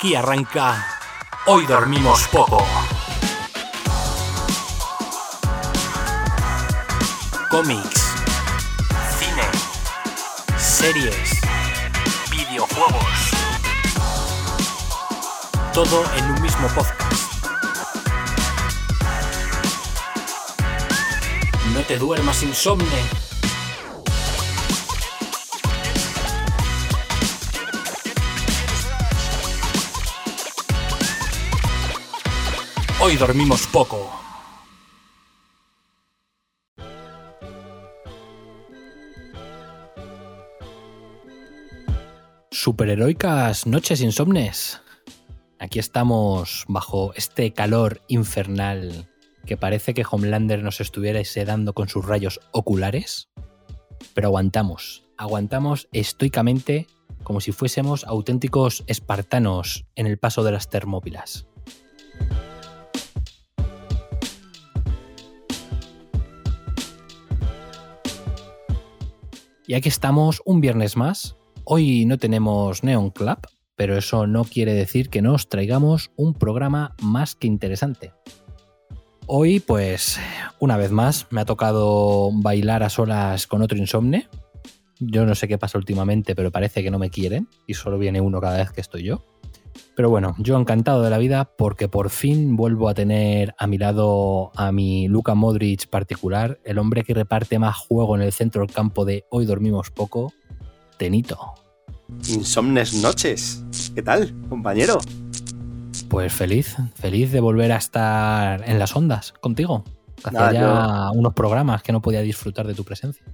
Aquí arranca. Hoy dormimos poco. Cómics, cine, series, videojuegos. Todo en un mismo podcast. No te duermas insomne. Hoy dormimos poco. Superheroicas noches insomnes. Aquí estamos bajo este calor infernal que parece que Homelander nos estuviera sedando con sus rayos oculares. Pero aguantamos, aguantamos estoicamente como si fuésemos auténticos espartanos en el paso de las termópilas. Y aquí estamos un viernes más. Hoy no tenemos Neon Club, pero eso no quiere decir que nos traigamos un programa más que interesante. Hoy, pues, una vez más, me ha tocado bailar a solas con otro insomne. Yo no sé qué pasa últimamente, pero parece que no me quieren y solo viene uno cada vez que estoy yo. Pero bueno, yo encantado de la vida porque por fin vuelvo a tener a mi lado a mi Luka Modric particular, el hombre que reparte más juego en el centro del campo de Hoy dormimos poco, Tenito. Insomnes noches. ¿Qué tal, compañero? Pues feliz, feliz de volver a estar en las ondas contigo. Hace Nada, ya unos programas que no podía disfrutar de tu presencia.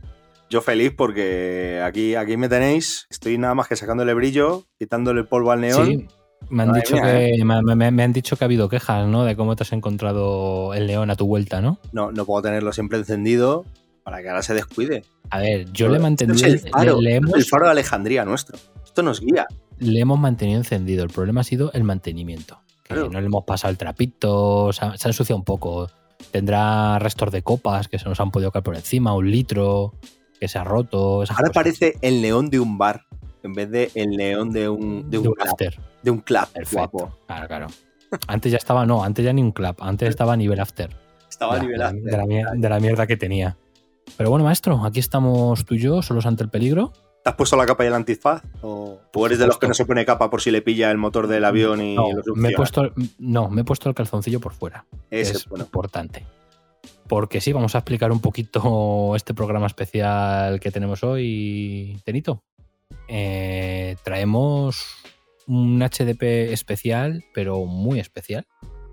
Yo feliz porque aquí, aquí me tenéis. Estoy nada más que sacándole brillo, quitándole polvo al neón. Sí, me han, Madre dicho mía, que, me, me- me han dicho que ha habido quejas, ¿no? De cómo te has encontrado el león a tu vuelta, ¿no? No, no puedo tenerlo siempre encendido para que ahora se descuide. A ver, yo le he mantenido. es el faro, le- le esto es hemos- el faro de Alejandría nuestro. Esto nos guía. le hemos mantenido encendido. El problema ha sido el mantenimiento. Que Claro. no le hemos pasado el trapito, se ha, se ha ensuciado un poco. Tendrá restos de copas que se nos han podido caer por encima, un litro que se ha roto. Ahora cosas. parece el león de un bar en vez de el león de un, de un, De un club. after. De un Perfecto. guapo. Claro, claro. Antes ya estaba, no, antes ya ni un club, antes estaba a nivel after. Estaba a nivel de, la, after. de la mier- de la mierda que tenía. Pero bueno, maestro, aquí estamos tú y yo, solos ante el peligro. ¿Te has puesto la capa y el antifaz? ¿O tú eres de los que no se pone capa por si le pilla el motor del avión y No, lo me he puesto, no, me he puesto el calzoncillo por fuera. Ese es es bueno. importante. Porque sí, vamos a explicar un poquito este programa especial que tenemos hoy, Tenito. Eh, traemos un HDP especial, pero muy especial.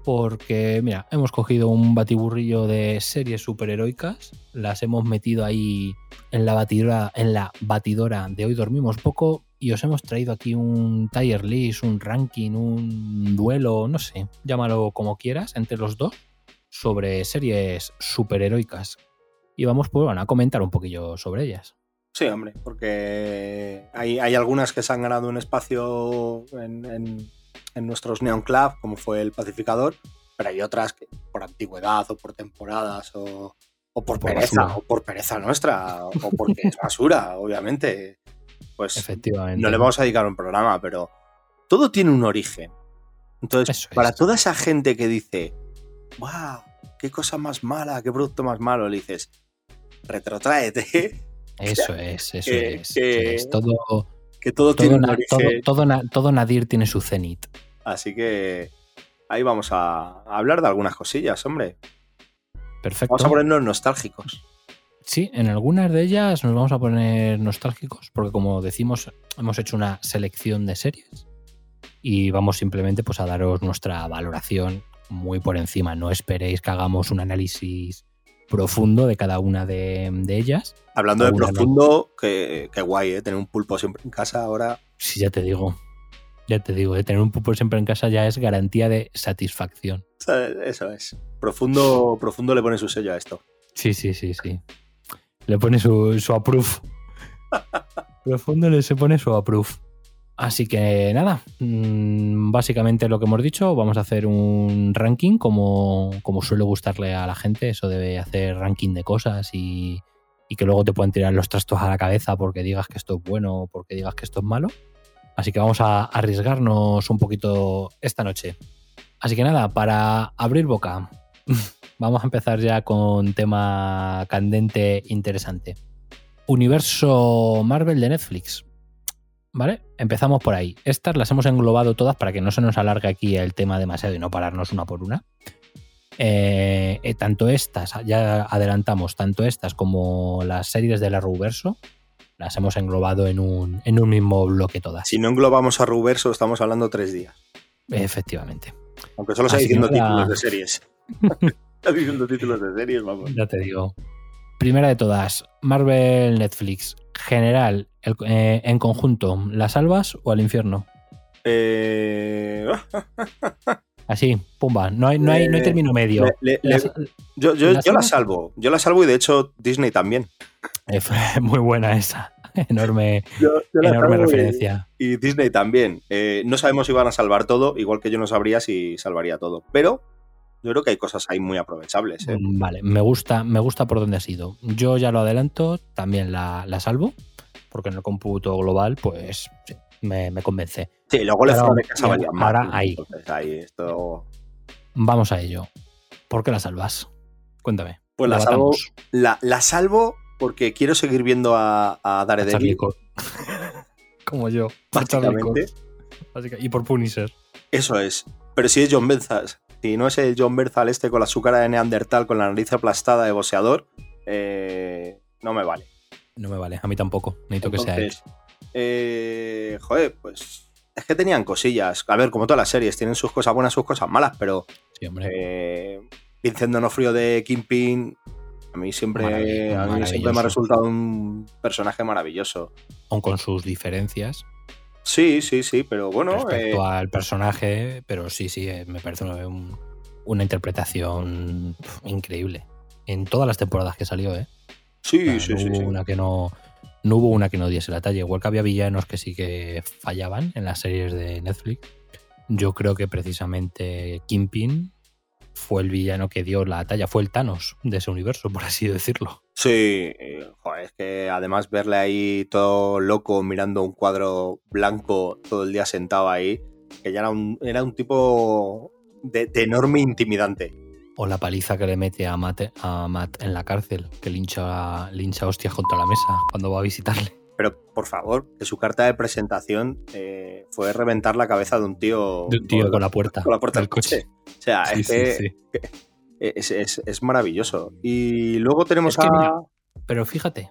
Porque, mira, hemos cogido un batiburrillo de series superheroicas, las hemos metido ahí en la batidora, en la batidora de hoy dormimos poco y os hemos traído aquí un tier list, un ranking, un duelo, no sé, llámalo como quieras, entre los dos, sobre series superheroicas. Y vamos pues, a comentar un poquillo sobre ellas. Sí, hombre, porque hay, hay algunas que se han ganado un espacio en, en- en nuestros Neon Club, como fue el Pacificador, pero hay otras que por antigüedad o por temporadas o, o por, Por pereza, basura. o por pereza nuestra, o porque es basura, obviamente. Pues Efectivamente. no le vamos a dedicar un programa, pero todo tiene un origen. Entonces, Eso es. para toda esa gente que dice, wow, qué cosa más mala, qué producto más malo, le dices, retrotráete, Eso es, eso que- es. que- es. Todo, que todo, todo, tiene na- todo, todo, na- todo Nadir tiene su cenit. Así que ahí vamos a a hablar de algunas cosillas, hombre. Perfecto. Vamos a ponernos nostálgicos. Sí, en algunas de ellas nos vamos a poner nostálgicos, porque como decimos, hemos hecho una selección de series y vamos simplemente pues, a daros nuestra valoración muy por encima. No esperéis que hagamos un análisis profundo de cada una de, de ellas. Hablando de profundo, que, que guay, ¿eh? Tener un pulpo siempre en casa ahora. Sí, ya te digo, ya te digo, de tener un pulpo siempre en casa ya es garantía de satisfacción. Eso es. Profundo, profundo le pone su sello a esto. Sí, sí, sí, sí. Le pone su, su approve. Profundo le se pone su approve. Así que nada, mm, básicamente lo que hemos dicho, vamos a hacer un ranking como, como suele gustarle a la gente, eso debe hacer ranking de cosas y, y que luego te puedan tirar los trastos a la cabeza porque digas que esto es bueno o porque digas que esto es malo. Así que vamos a arriesgarnos un poquito esta noche. Así que nada, para abrir boca, vamos a empezar ya con tema candente interesante. Universo Marvel de Netflix. ¿Vale? Empezamos por ahí. Estas las hemos englobado todas para que no se nos alargue aquí el tema demasiado y no pararnos una por una. Eh, eh, tanto estas, ya adelantamos, tanto estas como las series de la Ruverso, las hemos englobado en un, en un mismo bloque todas. Si no englobamos a Ruverso, estamos hablando tres días. Efectivamente. Aunque solo está diciendo títulos de series. está diciendo títulos de series, vamos. Ya te digo. Primera de todas, Marvel Netflix. General, eh, en conjunto, ¿la salvas o al infierno? Eh... Así, pumba. No hay, no hay, no hay término medio. Le, le, yo, yo, ¿la, yo la salvo. Yo la salvo y de hecho Disney también. muy buena esa. Enorme, enorme referencia. Y, y, Disney también. Eh, no sabemos si van a salvar todo, igual que yo no sabría si salvaría todo. Pero yo creo que hay cosas ahí muy aprovechables. ¿eh? Vale, me gusta, me gusta por dónde ha sido. Yo ya lo adelanto, también la, la salvo, porque en el cómputo global, pues me, me, convence. Sí, luego le falta que salvaría más. Ahora ahí. Entonces, ahí esto... Vamos a ello. ¿Por qué la salvas? Cuéntame. Pues la, salvo, la, la, salvo porque quiero seguir viendo a, a Daredevil. Como yo. Básicamente. Y por Punisher. Eso es. Pero si es John Benzas, si no es el John Berzal este con la azúcar de Neandertal, con la nariz aplastada de boxeador, eh, no me vale. No me vale, a mí tampoco. Necesito Entonces, que sea él. Eh, joder, pues es que tenían cosillas. A ver, como todas las series, tienen sus cosas buenas, sus cosas malas, pero. Sí, hombre. Eh, Vincent Donofrio de Kingpin, a mí siempre, a mí siempre me ha resultado un personaje maravilloso. Aun con sus diferencias. Sí, sí, sí, pero bueno. Respecto eh... al personaje, pero sí, sí, me parece un, una interpretación increíble. En todas las temporadas que salió, ¿eh? Sí, o sea, sí, no sí, hubo sí. Una que no, no hubo una que no diese la talla. Igual que había villanos que sí que fallaban en las series de Netflix. Yo creo que precisamente Kingpin fue el villano que dio la talla, fue el Thanos de ese universo, por así decirlo. Sí, joder, es que además verle ahí todo loco mirando un cuadro blanco todo el día sentado ahí, que ya era un, era un tipo de, de enorme intimidante. O la paliza que le mete a Matt, a Matt en la cárcel, que lincha, lincha hostias contra la mesa cuando va a visitarle. Pero por favor, que su carta de presentación eh, fue reventar la cabeza de un tío. De un tío con, la puerta. Con la puerta del coche. coche. O sea, sí, es, sí, que sí. Es, es, es, maravilloso. Y luego tenemos es que, a. Mira, pero fíjate,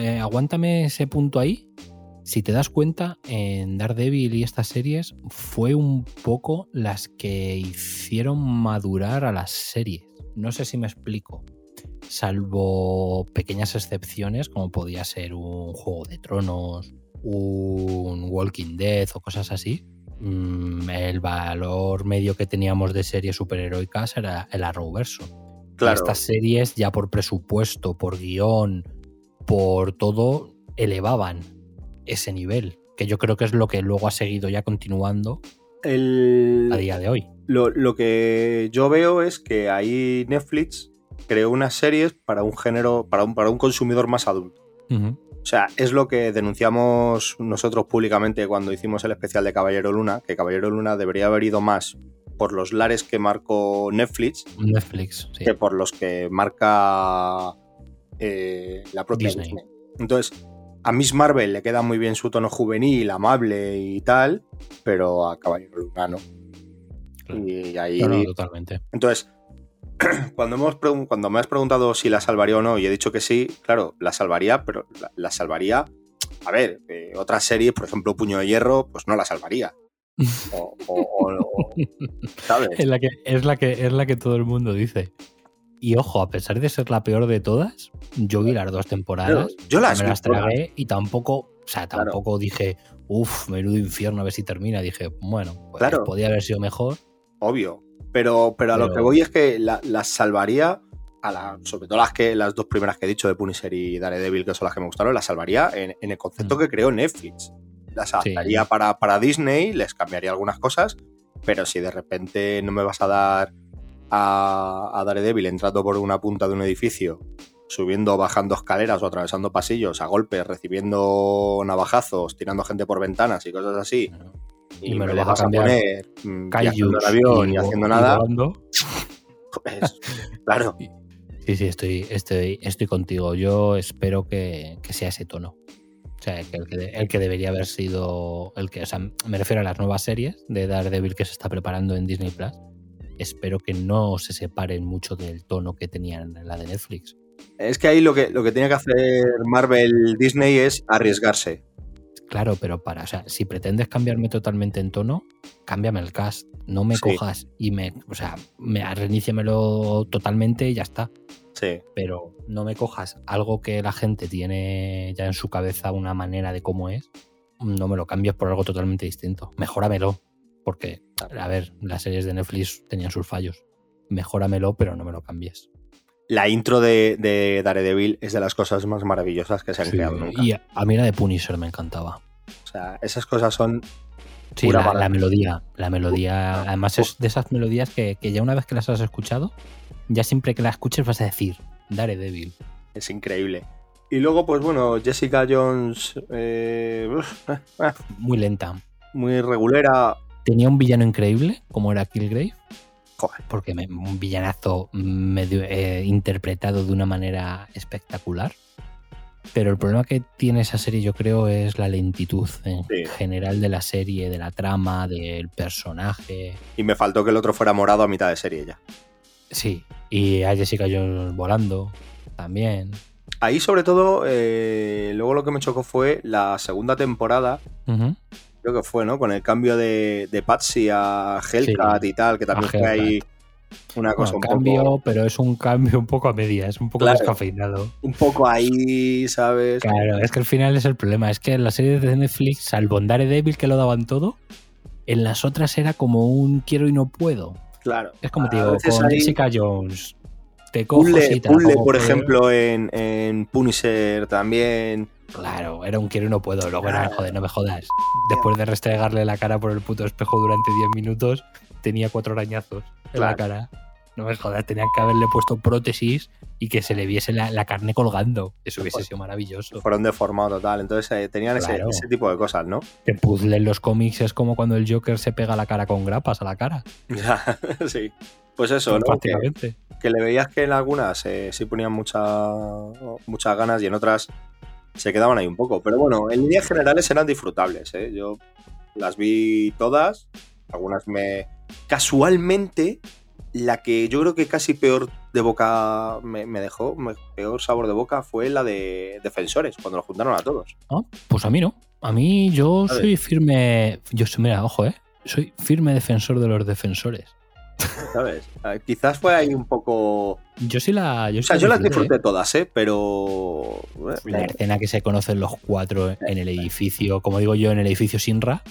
eh, aguántame ese punto ahí. Si te das cuenta, en Daredevil y estas series fue un poco las que hicieron madurar a las series. No sé si me explico. Salvo pequeñas excepciones, como podía ser un Juego de Tronos, un Walking Dead o cosas así. mm, El valor medio que teníamos de series superheroicas era el Arrowverso. Claro. Estas series ya por presupuesto, por guion, por todo, elevaban ese nivel, que yo creo que es lo que luego ha seguido ya continuando el... a día de hoy. Lo, lo, que yo veo es que ahí Netflix creó unas series para un género, para un, para un consumidor más adulto. Uh -huh. O sea, es lo que denunciamos nosotros públicamente cuando hicimos el especial de Caballero Luna, que Caballero Luna debería haber ido más por los lares que marcó Netflix, Netflix sí. que por los que marca eh, la propia Disney. Disney. Entonces, a Miss Marvel le queda muy bien su tono juvenil, amable y tal, pero a Caballero Luna no. Y ahí. No, no, totalmente. Entonces, cuando, hemos cuando me has preguntado si la salvaría o no, y he dicho que sí, claro, la salvaría, pero la, la salvaría. A ver, eh, otras series, por ejemplo, Puño de Hierro, pues no la salvaría. O, o, o, ¿sabes? Es la, que, es, la que, es la que todo el mundo dice. Y ojo, a pesar de ser la peor de todas, yo vi las dos temporadas. Pero yo las, me las tragué y tampoco, o sea, tampoco claro. dije, uff, menudo infierno, a ver si termina. Dije, bueno, pues claro. podía haber sido mejor. Obvio. Pero, pero a pero... lo que voy es que las la salvaría, a la, sobre todo las, que, las dos primeras que he dicho de Punisher y Daredevil, que son las que me gustaron, las salvaría en, en el concepto mm. que creó Netflix. Las adaptaría sí. para, para Disney, les cambiaría algunas cosas, pero si de repente no me vas a dar a, a Daredevil entrando por una punta de un edificio subiendo o bajando escaleras o atravesando pasillos a golpes, recibiendo navajazos, tirando gente por ventanas y cosas así. Y, me, lo vas a poner mm, viajando el avión y, haciendo nada. Pues, claro. Sí, sí, estoy, estoy, estoy contigo. Yo espero que, sea ese tono. O sea, que el, que el, que debería haber sido el que, o sea, me refiero a las nuevas series de Daredevil que se está preparando en Disney Plus. Espero que no se separen mucho del tono que tenían en la de Netflix. Es que ahí lo que, lo que tiene que hacer Marvel Disney es arriesgarse. Claro, pero para, o sea, si pretendes cambiarme totalmente en tono, cámbiame el cast. No me cojas y me, o sea, me reiníciamelo totalmente y ya está. Sí. Pero no me cojas algo que la gente tiene ya en su cabeza una manera de cómo es. No me lo cambies por algo totalmente distinto. Mejóramelo. Porque, a ver, las series de Netflix tenían sus fallos. Mejóramelo, pero no me lo cambies la intro de, Daredevil es de las cosas más maravillosas que se han creado nunca. Y a mí la de Punisher me encantaba. O sea, esas cosas son. Sí, la, melodía. La melodía. además, es de esas melodías que, ya una vez que las has escuchado, ya siempre que la escuches vas a decir Daredevil. Es increíble. Y luego, pues bueno, Jessica Jones. Eh, muy lenta. Muy regulera. Tenía un villano increíble, como era Killgrave. Porque un villanazo medio eh, interpretado de una manera espectacular. Pero el problema que tiene esa serie, yo creo, es la lentitud en general de la serie, de la trama, del personaje. Y me faltó que el otro fuera morado a mitad de serie ya. Sí, y a Jessica Jones volando también. Ahí, sobre todo, eh, luego lo que me chocó fue la segunda temporada creo que fue, ¿no? Con el cambio de, de Patsy a Hellcat y tal, que también fue ahí una cosa un cambio, pero es un cambio un poco a media, es un poco descafeinado. Un poco ahí, ¿sabes? Claro, es que al final es el problema, es que en las series de Netflix, salvo en Daredevil que lo daban todo, en las otras era como un quiero y no puedo. Claro. Es como te digo, con Jessica Jones. Te cojo por ejemplo, en, en Punisher también. Claro, era un quiero y no puedo. Luego era, joder, no me jodas. Después de restregarle la cara por el puto espejo durante 10 minutos, tenía cuatro arañazos en la cara. No me jodas, tenían que haberle puesto prótesis y que se le viese la, carne colgando. Eso hubiese sido maravilloso. Fueron deformados total. Entonces eh, tenían ese, tipo de cosas, ¿no? Que puzzle en los cómics es como cuando el Joker se pega la cara con grapas a la cara. sí. Pues eso, ¿no? Que, le veías que en algunas eh, sí ponían mucha, muchas ganas y en otras se quedaban ahí un poco. Pero bueno, en líneas generales eran disfrutables. ¿eh? Yo las vi todas. Algunas me. Casualmente, la que yo creo que casi peor de boca me, dejó, peor sabor de boca, fue la de Defensores, cuando lo juntaron a todos. Ah, pues a mí no. A mí yo soy firme. Yo soy, mira, ojo, ¿eh? Soy firme defensor de los defensores. ¿Sabes? Quizás fue ahí un poco. Yo sí la. Yo, yo las disfruté ¿eh? todas, ¿eh? Pero. La escena que se conocen los cuatro en el edificio, como digo yo, en el edificio Sinra,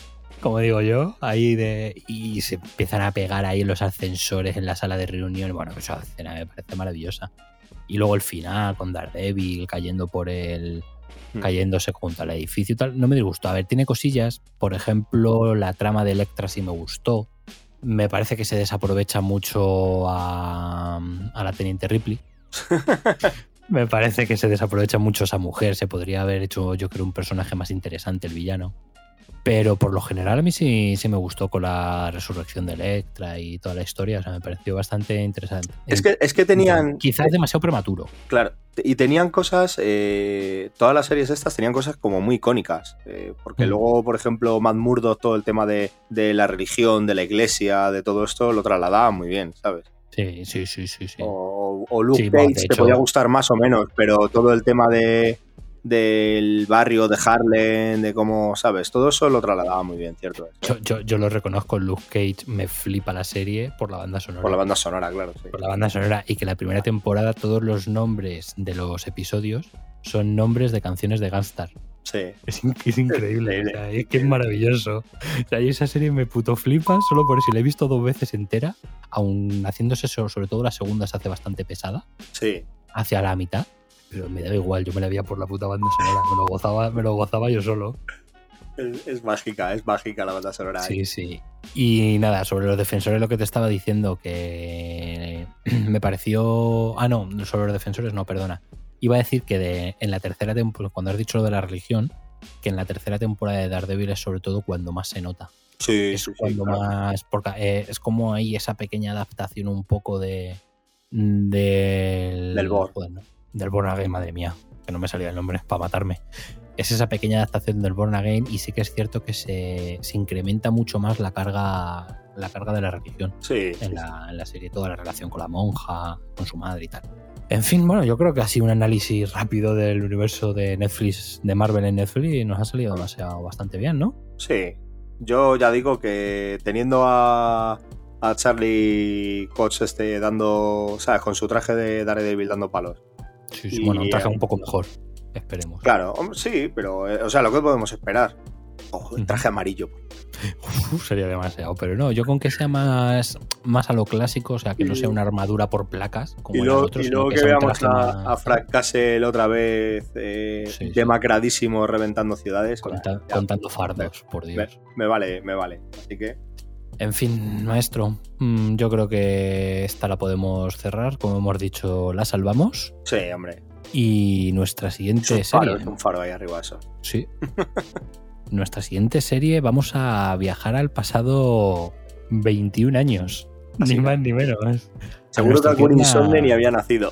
como digo yo, ahí de. Y se empiezan a pegar ahí en los ascensores en la sala de reunión. Bueno, esa escena me parece maravillosa. Y luego el final con Daredevil cayendo por el. Hmm. cayéndose junto al edificio y tal. No me disgustó. A ver, tiene cosillas. Por ejemplo, la trama de Electra sí me gustó me parece que se desaprovecha mucho a, la teniente Ripley. me parece que se desaprovecha mucho esa mujer. Se podría haber hecho, yo creo, un personaje más interesante, el villano. Pero por lo general a mí sí, sí me gustó con la resurrección de Electra y toda la historia. O sea, me pareció bastante interesante. Es que, es que tenían. Quizás demasiado prematuro. Claro. Y tenían cosas. Eh, todas las series estas tenían cosas como muy icónicas. Eh, porque mm. luego, por ejemplo, Matt Murdock, todo el tema de, la religión, de la iglesia, de todo esto, lo trasladaba muy bien, ¿sabes? Sí, sí, sí, sí. sí. O, Luke Cage, te podía gustar más o menos, pero todo el tema de del barrio de Harlem, de cómo, ¿sabes? Todo eso lo trasladaba muy bien, ¿cierto? Yo, yo, lo reconozco, Luke Cage me flipa la serie por la banda sonora. Por la banda sonora, claro. Sí. Por la banda sonora. Y que la primera temporada todos los nombres de los episodios son nombres de canciones de Gunstar. Sí. Es, increíble. es que es maravilloso. O sea, esa serie me puto flipa solo por eso. La he visto dos veces entera, aún haciéndose sobre todo la segunda se hace bastante pesada. Sí. Hacia la mitad pero me da igual, yo me la veía por la puta banda sonora, me lo gozaba, me lo gozaba yo solo. Es, mágica, es mágica la banda sonora. Sí, sí. Y nada, sobre los defensores lo que te estaba diciendo, que me pareció... Ah, no, sobre los defensores no, perdona. Iba a decir que de, en la tercera temporada, cuando has dicho lo de la religión, que en la tercera temporada de Daredevil es sobre todo cuando más se nota. Sí, es sí, sí, cuando claro. más. Porque eh, es como hay esa pequeña adaptación un poco de. Del. Del Born. joder, no, del Born Again, madre mía. Que no me salía el nombre para matarme. Es esa pequeña adaptación del Born Again y sí que es cierto que se, se incrementa mucho más la carga. La carga de la religión Sí, en la, en la serie, toda la relación con la monja, con su madre y tal. En fin, bueno, yo creo que ha sido un análisis rápido del universo de Netflix, de Marvel en Netflix, y nos ha salido demasiado bastante bien, ¿no? sí. Yo ya digo que teniendo a, a Charlie Cox este dando, ¿sabes? Con su traje de Daredevil dando palos. Sí, sí, Y, bueno, un traje eh, un poco mejor, esperemos. Claro, sí, pero, eh, o sea, lo que podemos esperar. Ojo, el traje amarillo. Uf, sería demasiado, pero no, yo con que sea más, más a lo clásico, o sea, que no sea una armadura por placas, como Y luego, y que, un veamos a, más- a Frank Castle otra vez eh, Sí, demacradísimo reventando ciudades. conta- contando fardos, por me, Dios. me vale, me vale. Así que En fin, maestro, mm, yo creo que esta la podemos cerrar. Como hemos dicho, la salvamos. sí, hombre. Y nuestra Es siguiente un faro, serie. es un faro ahí arriba eso. Sí. nuestra siguiente serie vamos a viajar al pasado 21 años. Así ni más ni menos. Seguro que algún insomne ni había nacido.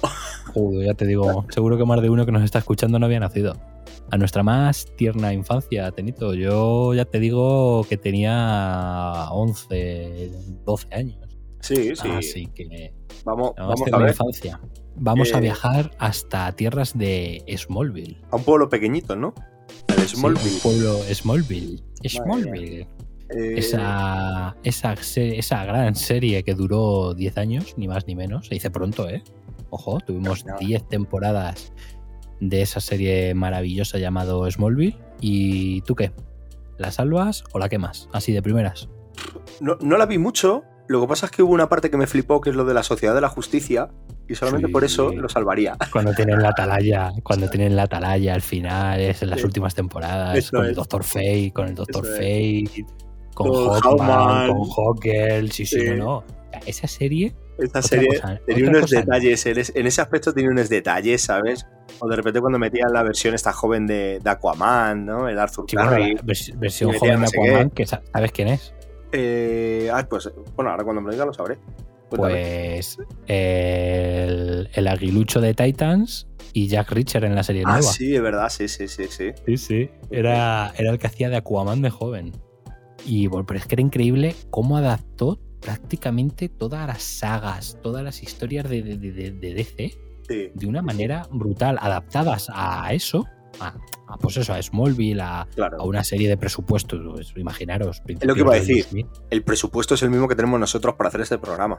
Ya te digo, seguro que más de uno que nos está escuchando no había nacido. A nuestra más tierna infancia, Tenito. Yo ya te digo que tenía 11, 12 años. Sí, sí. Así que Vamos, a tierna ver. infancia. Vamos a Eh, viajar hasta tierras de Smallville. A un pueblo pequeñito, ¿no? El Sí, Smallville. un pueblo Smallville. Smallville. Eh, Esa, esa, esa gran serie que duró 10 años, ni más ni menos. Se dice pronto, ¿eh? Ojo, tuvimos Nada. 10 temporadas de esa serie maravillosa llamado Smallville. ¿Y tú qué? ¿La salvas o la quemas? Así de primeras. no, no la vi mucho. Lo que pasa es que hubo una parte que me flipó, que es lo de la Sociedad de la Justicia. Y solamente Sí. por eso lo salvaría. Cuando tienen la atalaya, cuando tienen la atalaya al final, es en las Sí. últimas temporadas, Eso con el. Doctor Fate, con el Doctor Eso Fate, con Con Hawkman, con Hawkgirl, sí, sí, no, no. Esa serie Otra serie cosa, tenía unos cosa. detalles. En, es- en ese aspecto tenía unos detalles, ¿sabes? O de repente cuando metían la versión esta joven de, de Aquaman, ¿no? El Arthur Sí, Curry. vers- versión joven de Aquaman, que sa- ¿sabes quién es? Eh, ah, pues bueno, ahora cuando me lo diga lo sabré. Cuéntame. Pues el, el aguilucho de Titans y Jack Reacher en la serie ah, nueva. sí, es verdad, sí, sí, sí, sí. sí, sí. Era, era el que hacía de Aquaman de joven. Y bueno, pero es que era increíble cómo adaptó prácticamente todas las sagas, todas las historias de, de- de- de DC sí. de una manera brutal, adaptadas a eso, a, a, pues eso, a Smallville, a, Claro. a una serie de presupuestos, pues, imaginaros. Es lo que iba a decir. del 2000. El presupuesto es el mismo que tenemos nosotros para hacer este programa.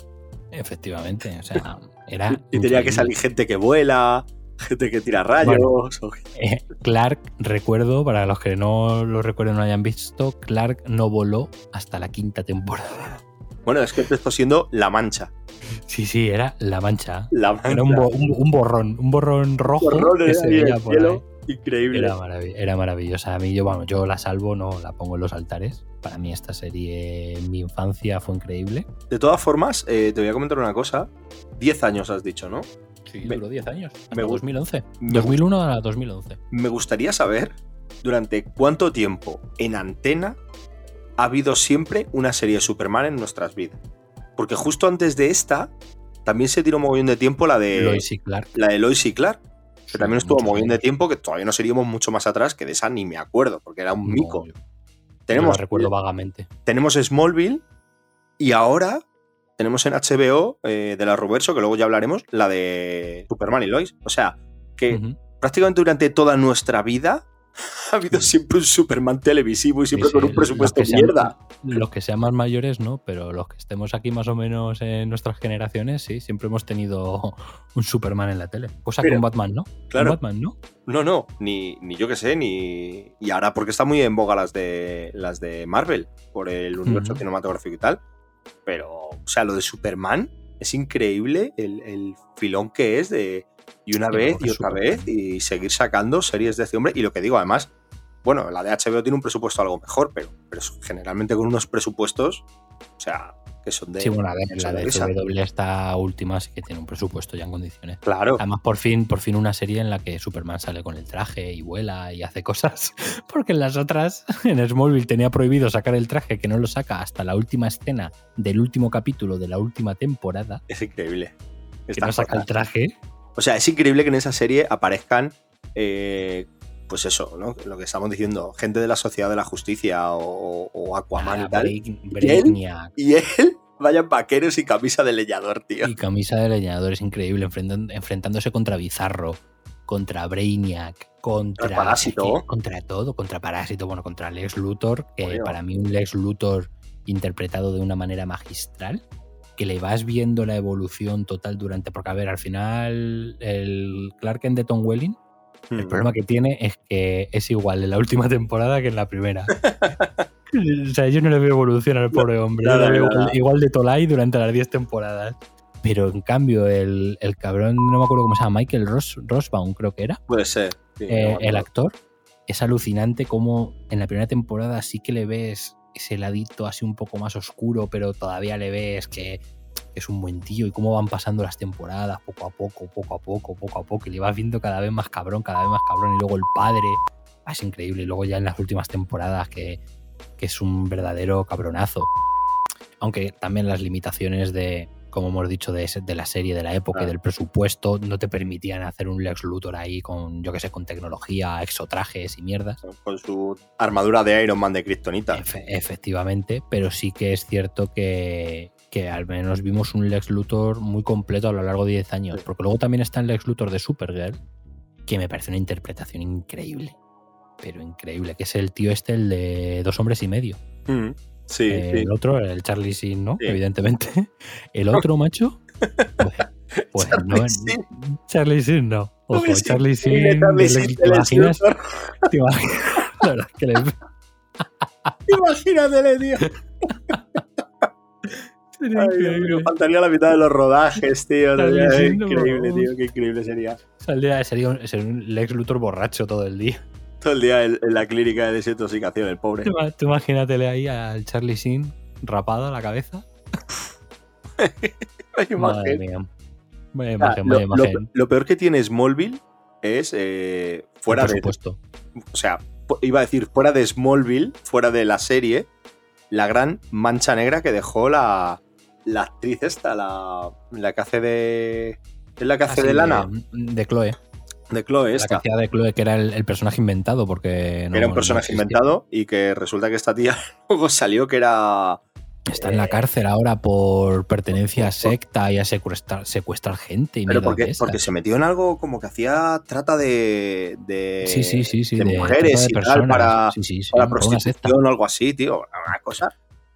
Efectivamente, o sea, era. Y tenía que salir gente que vuela, gente que tira rayos. Eh, Clark, recuerdo, para los que no lo recuerden o no hayan visto, Clark no voló hasta la quinta temporada. Bueno, es que empezó siendo La Mancha. Sí, sí, era La Mancha. La Mancha. Era un, bo- un- un borrón, un borrón rojo Horror que se veía por ahí. Increíble. Era, marav- era maravillosa. A mí, yo, bueno, yo la salvo, no la pongo en los altares. Para mí, esta serie en mi infancia fue increíble. De todas formas, eh, te voy a comentar una cosa. 10 años has dicho, ¿no? Sí, Me- duró 10 años. Hasta me gu- 2011. me 2001 a 2011. Me gustaría saber durante cuánto tiempo en antena ha habido siempre una serie de Superman en nuestras vidas. Porque justo antes de esta, también se tiró mogollón de tiempo la de, Lois y Clark. la de Lois y Clark. Que también estuvo muchos mogollón de tiempo, que todavía no seríamos mucho más atrás, que de esa ni me acuerdo, porque era un No, mico. yo- tenemos, recuerdo vagamente. tenemos Smallville y ahora tenemos en HBO eh, de la Roberto, que luego ya hablaremos, la de Superman y Lois. O sea, que prácticamente durante toda nuestra vida ha habido siempre un Superman televisivo y siempre Sí, con un presupuesto de sean- mierda. Los que sean más mayores, no, pero los que estemos aquí más o menos en nuestras generaciones, sí, siempre hemos tenido un Superman en la tele. Cosa Pero- un Batman, ¿no? Claro. Batman, ¿no? No, no, ni, ni yo que sé, ni. Y ahora porque está muy en boga las de las de Marvel, por el universo Ujú. cinematográfico y tal. Pero, o sea, lo de Superman es increíble el, el filón que es de. Y una Sí, vez y otra vez, y seguir sacando series de este hombre. Y lo que digo, además, bueno, la de HBO tiene un presupuesto algo mejor, pero, pero generalmente con unos presupuestos, o sea, que son de. Sí, bueno, a ver, la de. CW esta última sí que tiene un presupuesto ya en condiciones. Claro. Además, por fin, por fin una serie en la que Superman sale con el traje y vuela y hace cosas. Porque en las otras, en Smallville tenía prohibido sacar el traje, que no lo saca hasta la última escena del último capítulo de la última temporada. Es increíble. Que no saca el traje. O sea, es increíble que en esa serie aparezcan, eh, pues eso, ¿no? Lo que estamos diciendo, gente de la Sociedad de la Justicia o, o Aquaman Ah, y tal. Break- Brainiac Y él vaya en vaqueros y camisa de leñador, tío. y camisa de leñador es increíble, enfrentándose contra Bizarro, contra Brainiac, contra Contra Parásito. contra todo, contra Parásito, bueno, contra Lex Luthor, que para mí un Lex Luthor interpretado de una manera magistral, que le vas viendo la evolución total durante, porque a ver, al final el Clark Kent de Tom Welling, el problema que tiene es que es igual en la última temporada que en la primera. o sea, yo no le veo evolución al pobre hombre. nada, veo igual, igual de Tolai durante las 10 temporadas. Pero en cambio, el, el cabrón, no me acuerdo cómo se llama, Michael Ross, Rosbaum creo que era, Puede ser. sí, eh, no el actor, es alucinante como en la primera temporada sí que le ves ese ladito así un poco más oscuro, pero todavía le ves que es un buen tío y cómo van pasando las temporadas poco a poco, poco a poco, poco a poco, y le vas viendo cada vez más cabrón, cada vez más cabrón, y luego el padre, ah, es increíble, y luego ya en las últimas temporadas que, que es un verdadero cabronazo. Aunque también las limitaciones de, como hemos dicho, de, ese- de la serie, de la época y del presupuesto, no te permitían hacer un Lex Luthor ahí con, yo que sé, con tecnología, exotrajes y mierdas. Con su armadura de Iron Man de Kryptonita. Efe- efectivamente, pero sí que es cierto que, que al menos vimos un Lex Luthor muy completo a lo largo de 10 años. Sí. Porque luego también está el Lex Luthor de Supergirl, que me parece una interpretación increíble. Pero increíble, que es el tío este, el de dos hombres y medio. Mm. Sí, Eh, sí. El otro, el Charlie Sheen, ¿no? Sí. Evidentemente. El otro macho, pues, pues Charlie no. Sheen. Charlie Sheen no. Ojo, Charlie. Charlie ¿te del imaginas? ¿Te imaginas? La verdad es que le- Imagínatele, tío. sería Ay, Dios faltaría la mitad de los rodajes, tío. Sería increíble, tío. Qué increíble sería. Saldría- sería, un, sería un Lex Luthor borracho todo el día. Todo el día en, en la clínica de desintoxicación, el pobre. Tú, tú imagínatele ahí al Charlie Sheen rapado a la cabeza. Madre imagen. mía. Vaya Ah, imagen, lo, vaya lo- imagen. lo peor que tiene Smallville es eh, fuera Por de. supuesto. O sea, iba a decir fuera de Smallville, fuera de la serie, la gran mancha negra que dejó la, la actriz esta, la, la que hace de. Es la que hace de Lana, De, de Chloe. De Chloe, La esta. hacía de Chloe, que era el, el personaje inventado, porque. no- era un personaje inventado y que resulta que esta tía luego salió que era. Está en la cárcel ahora por pertenencia a secta y a secuestrar, secuestrar gente y Pero porque, porque se metió en algo como que hacía trata de. de Sí, sí, sí, de de mujeres de y tal para, para prostitución o algo así, tío. Una cosa.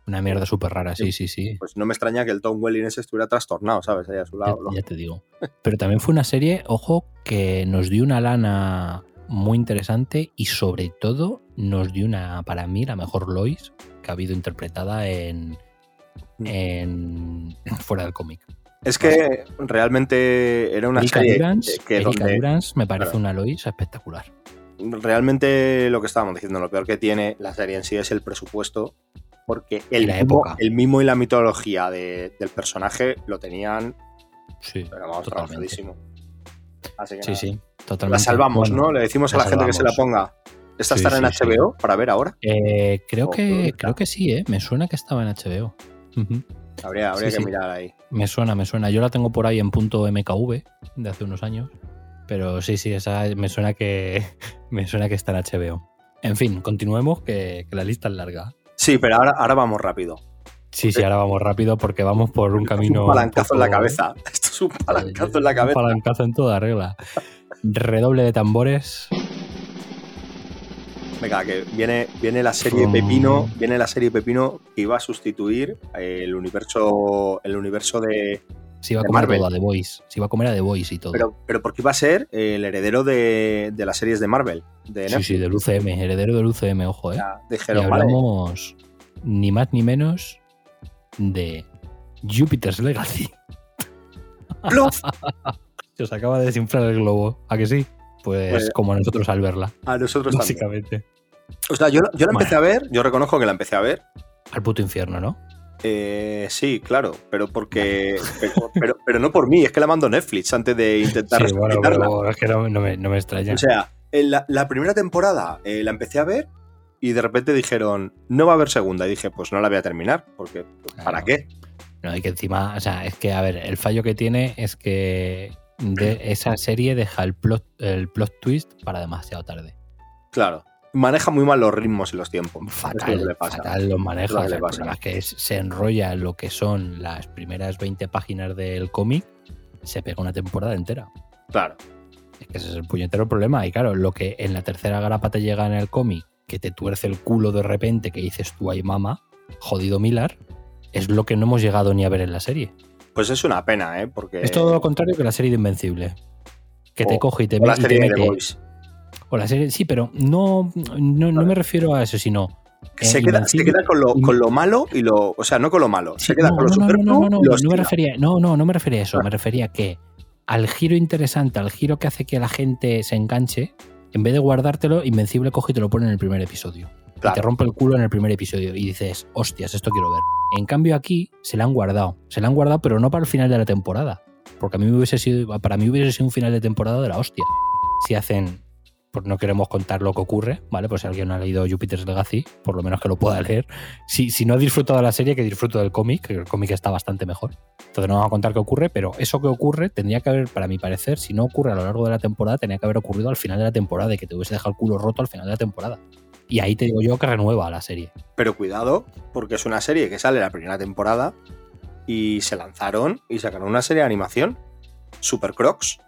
Una mierda súper rara, sí, sí, sí. Pues no me extraña que el Tom Welling ese estuviera trastornado, ¿sabes? Ahí a su Ya, lado. ¿no? ya te digo. Pero también fue una serie, ojo, que nos dio una lana muy interesante y sobre todo nos dio una, para mí, la mejor Lois que ha habido interpretada en, en fuera del cómic. Es que realmente era una Erika serie Durance, que Erika donde Durance me parece Claro. una Lois espectacular. realmente lo que estábamos diciendo, lo peor que tiene la serie en sí es el presupuesto, porque el, la época. el mimo y la mitología de- del personaje lo tenían, Sí, pero vamos, totalmente. trabajadísimo. Así que Sí, nada. sí, totalmente. la salvamos, Bueno, ¿no? Le decimos a la la, gente que se la ponga. ¿Esta Sí, estará en sí, sí. HBO para ver ahora? eh, creo, Oh, que, creo que sí, ¿eh? Me suena que estaba en HBO. Habría, habría que mirar ahí. Me suena, me suena. Yo la tengo por ahí en punto MKV de hace unos años. Pero sí, sí, esa me suena que me suena que está en HBO. En fin, continuemos, que, que la lista es larga. Sí, pero ahora, ahora vamos rápido. Sí, sí, ahora vamos rápido porque vamos por un camino. un palancazo en la poco- cabeza. Esto es un palancazo en la cabeza. Un palancazo en toda regla. Redoble de tambores. Venga, que viene, viene la serie Pepino, viene la serie Pepino que iba a sustituir el universo, el universo de. Se iba a comer Marvel. todo a The Voice. Se iba a comer a The Voice y todo. Pero, pero porque iba a ser el heredero de, de las series de Marvel. De sí, sí, del UCM, heredero del UCM, ojo, ¿eh? Ya Y dijeron, vale, hablamos ni más ni menos de Jupiter's Legacy. Se os acaba de desinflar el globo. ¿A que sí? Pues, Pues- como a nosotros al verla, a nosotros también. básicamente. O sea, yo, yo la empecé a ver, yo reconozco que la empecé a ver. Al puto infierno, ¿no? Eh, sí, claro, pero porque. pero, pero, no por mí, es que la mando Netflix antes de intentar. Sí, bueno, pero es que no, me, no, me, extraña. O sea, la, la primera temporada eh, la empecé a ver y de repente dijeron, no va a haber segunda. Y dije, pues no la voy a terminar, porque ¿para qué? No, y que encima, o sea, es que, a ver, el fallo que tiene es que de esa serie deja el plot, el plot twist para demasiado tarde. Claro. Maneja muy mal los ritmos y los tiempos. Fatal, le pasa. fatal los maneja. Es que se enrolla lo que son las primeras 20 páginas del cómic, se pega una temporada entera. Claro. Es que ese es el puñetero problema. Y claro, lo que en la tercera grapa te llega en el cómic, que te tuerce el culo de repente, que dices tú, ay mama, jodido Milar, es lo que no hemos llegado ni a ver en la serie. Pues es una pena, ¿eh? Porque... Es todo lo contrario que la serie de Invencible. Que te coge y te, la serie De o la serie, sí, pero no, no, me refiero a eso, sino. Se queda, se queda, con, lo, con lo malo y lo. O sea, no con lo malo. Se queda con lo super no, no, no, no, me refería, no, no, no me refería a eso. Me refería a que al giro interesante, al giro que hace que la gente se enganche, en vez de guardártelo, Invencible coge y te lo pone en el primer episodio. Y te rompe el culo en el primer episodio. Y dices, hostias, esto quiero ver. En cambio, aquí se la han guardado. Se la han guardado, pero no para el final de la temporada. Porque a mí hubiese sido, para mí hubiese sido un final de temporada de la hostia. Si hacen, pues no queremos contar lo que ocurre, ¿vale? Pues si alguien ha leído Jupiter's Legacy, por lo menos que lo pueda leer. Si, si no ha disfrutado de la serie, que disfruto del cómic, que el cómic está bastante mejor. Entonces no vamos a contar qué ocurre, pero eso que ocurre tendría que haber, para mi parecer, si no ocurre a lo largo de la temporada, tenía que haber ocurrido al final de la temporada y que te hubiese dejado el culo roto al final de la temporada. Y ahí te digo yo que renueva la serie. Pero cuidado, porque es una serie que sale la primera temporada y se lanzaron y sacaron una serie de animación, Super Crocs.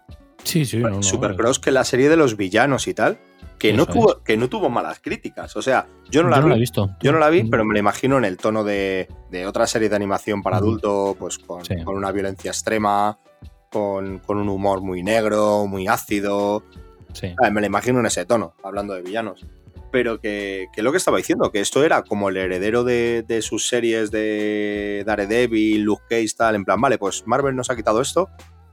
Sí, sí, no, Super Crocs, que la serie de los villanos y tal, que no, tuvo, que no tuvo malas críticas. O sea, yo no la, vi, he visto. Yo no la vi, pero me la imagino en el tono de, otra serie de animación para adulto, pues con, una violencia extrema, con, un humor muy negro, muy ácido. me la imagino en ese tono, hablando de villanos pero que, que, lo que estaba diciendo, que esto era como el heredero de, sus series de Daredevil, Luke Cage, tal, en plan, vale, pues Marvel nos ha quitado esto,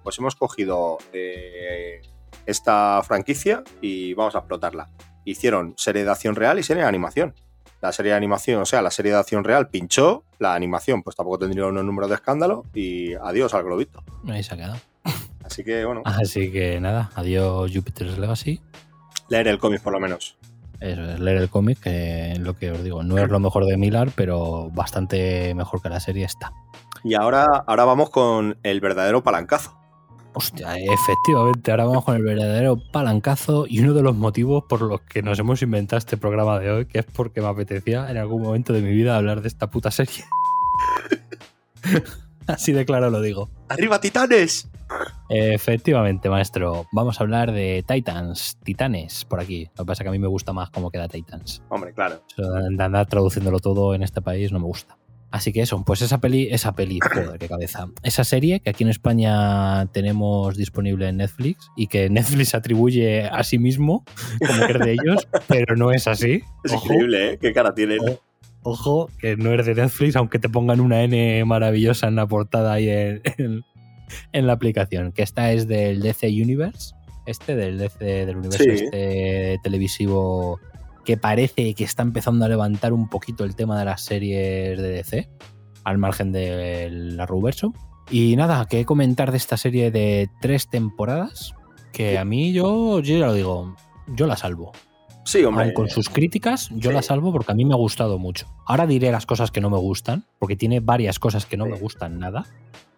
pues hemos cogido eh, esta franquicia y vamos a explotarla. Hicieron serie de acción real y serie de animación. La serie de animación, o sea, la serie de acción real pinchó, la animación pues tampoco tendría unos números de escándalo y adiós al globito. Ahí se ha quedado. Así que bueno. Así que nada, adiós Jupiter's Legacy. Leer el cómic por lo menos. Eso es leer el cómic, que lo que os digo, no es lo mejor de Miller, pero bastante mejor que la serie está. Y ahora, ahora vamos con el verdadero palancazo. Hostia, efectivamente, ahora vamos con el verdadero palancazo y uno de los motivos por los que nos hemos inventado este programa de hoy, que es porque me apetecía en algún momento de mi vida hablar de esta puta serie. Así de claro lo digo. ¡Arriba, titanes! Efectivamente, maestro. Vamos a hablar de Titans, Titanes, por aquí. Lo que pasa es que a mí me gusta más cómo queda Titans. Hombre, claro. andar traduciéndolo todo en este país no me gusta. Así que eso, pues esa peli, esa peli, joder, qué cabeza. Esa serie que aquí en España tenemos disponible en Netflix y que Netflix atribuye a sí mismo como que es de ellos, pero no es así. Es increíble, ¿eh? Qué cara tiene. Ojo, que no es de Netflix, aunque te pongan una N maravillosa en la portada en, en la aplicación, que esta es del DC Universe, este, del DC, del universo este televisivo que parece que está empezando a levantar un poquito el tema de las series de DC, al margen del la Y nada, que comentar de esta serie de tres temporadas, que a mí yo, yo ya lo digo, yo la salvo. Sí, hombre. con sus críticas, yo la salvo porque a mí me ha gustado mucho. Ahora diré las cosas que no me gustan, porque tiene varias cosas que no me gustan nada.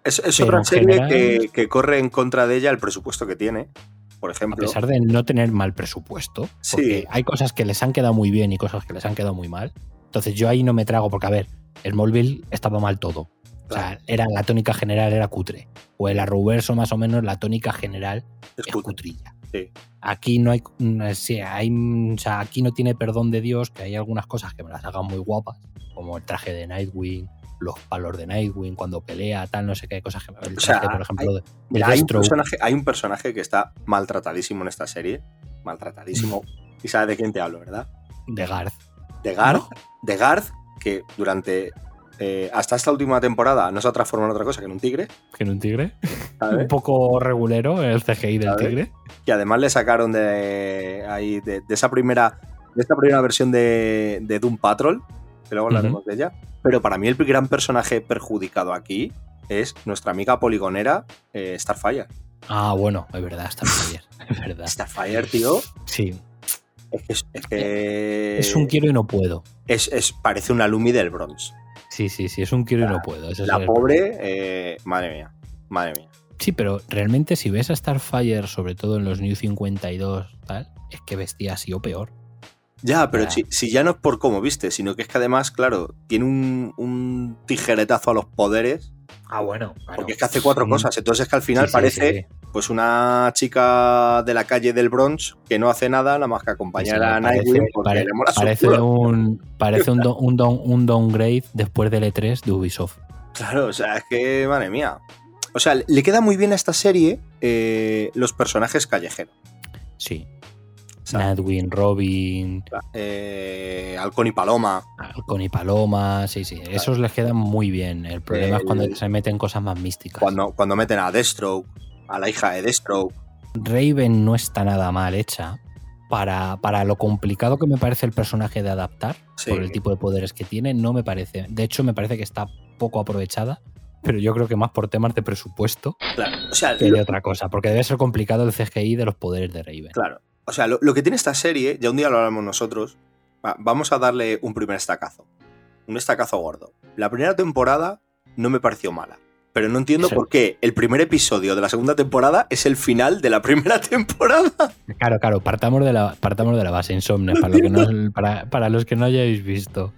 Es, otra serie que, corre en contra de ella el presupuesto que tiene, por ejemplo. A pesar de no tener mal presupuesto, porque hay cosas que les han quedado muy bien y cosas que les han quedado muy mal. Entonces yo ahí no me trago, porque a ver, el Smallville estaba mal todo. O sea, era, la tónica general era cutre. O el Arrowverso, más o menos, la tónica general es, cutrilla. Aquí no hay, hay o sea, aquí no tiene perdón de Dios, que hay algunas cosas que me las hagan muy guapas, como el traje de Nightwing, los palos de Nightwing cuando pelea, tal, no sé qué cosas que o sea, por ejemplo, hay, un personaje, hay, un personaje, que está maltratadísimo en esta serie, maltratadísimo, y sabes de quién te hablo, ¿verdad? De Garth. De Garth, de Garth, que durante eh, hasta esta última temporada no se ha transformado en otra cosa que en un tigre. Que en un tigre. un poco regulero el CGI del tigre. Y además le sacaron de ahí, de, esa primera, de esta primera versión de, de Doom Patrol, que luego hablaremos de ella. Pero para mí el gran personaje perjudicado aquí es nuestra amiga poligonera eh, Starfire. Ah, bueno, es verdad, Starfire. Es verdad. Starfire, tío. Sí. Es que es, es que- Es un quiero y no puedo. es- es- parece una Lumi del Bronx. Sí, sí, sí, es un quiero y no puedo. La pobre, eh, madre mía, madre mía. Sí, pero realmente si ves a Starfire, sobre todo en los New 52, tal, es que vestía así o peor. Ya, pero si, si ya no es por cómo viste, sino que es que además, claro, tiene un, un tijeretazo a los poderes, Ah, bueno. porque es que hace cuatro cosas. Entonces es que al final parece pues una chica de la calle del Bronx que no hace nada nada más que acompañar a Nightwing mola su parece un, parece un, do- un, down- un downgrade después del E3 de Ubisoft. Claro, o sea, es que, madre mía. O sea, le queda muy bien a esta serie eh, los personajes callejeros. Sí. Nightwing, Robin, eh, Halcón y Paloma. Halcón y Paloma, sí, sí. Esos les quedan muy bien. El problema es cuando El- se meten cosas más místicas. Cuando, cuando meten a Deathstroke, a la hija de Deathstroke. Raven no está nada mal hecha para, para lo complicado que me parece el personaje de adaptar, Sí. por el tipo de poderes que tiene, no me parece. De hecho, me parece que está poco aprovechada, pero yo creo que más por temas de presupuesto Claro, o sea, que de otra cosa, porque debe ser complicado el CGI de los poderes de Raven. Claro. O sea, lo, lo que tiene esta serie, ya un día lo hablamos nosotros, va- vamos a darle un primer estacazo. Un estacazo gordo. La primera temporada no me pareció mala. Pero no entiendo Eso- por qué el primer episodio de la segunda temporada es el final de la primera temporada. Claro, claro, partamos de la, partamos de la base, Insomnes, para, lo que no- para, para los que no hayáis visto.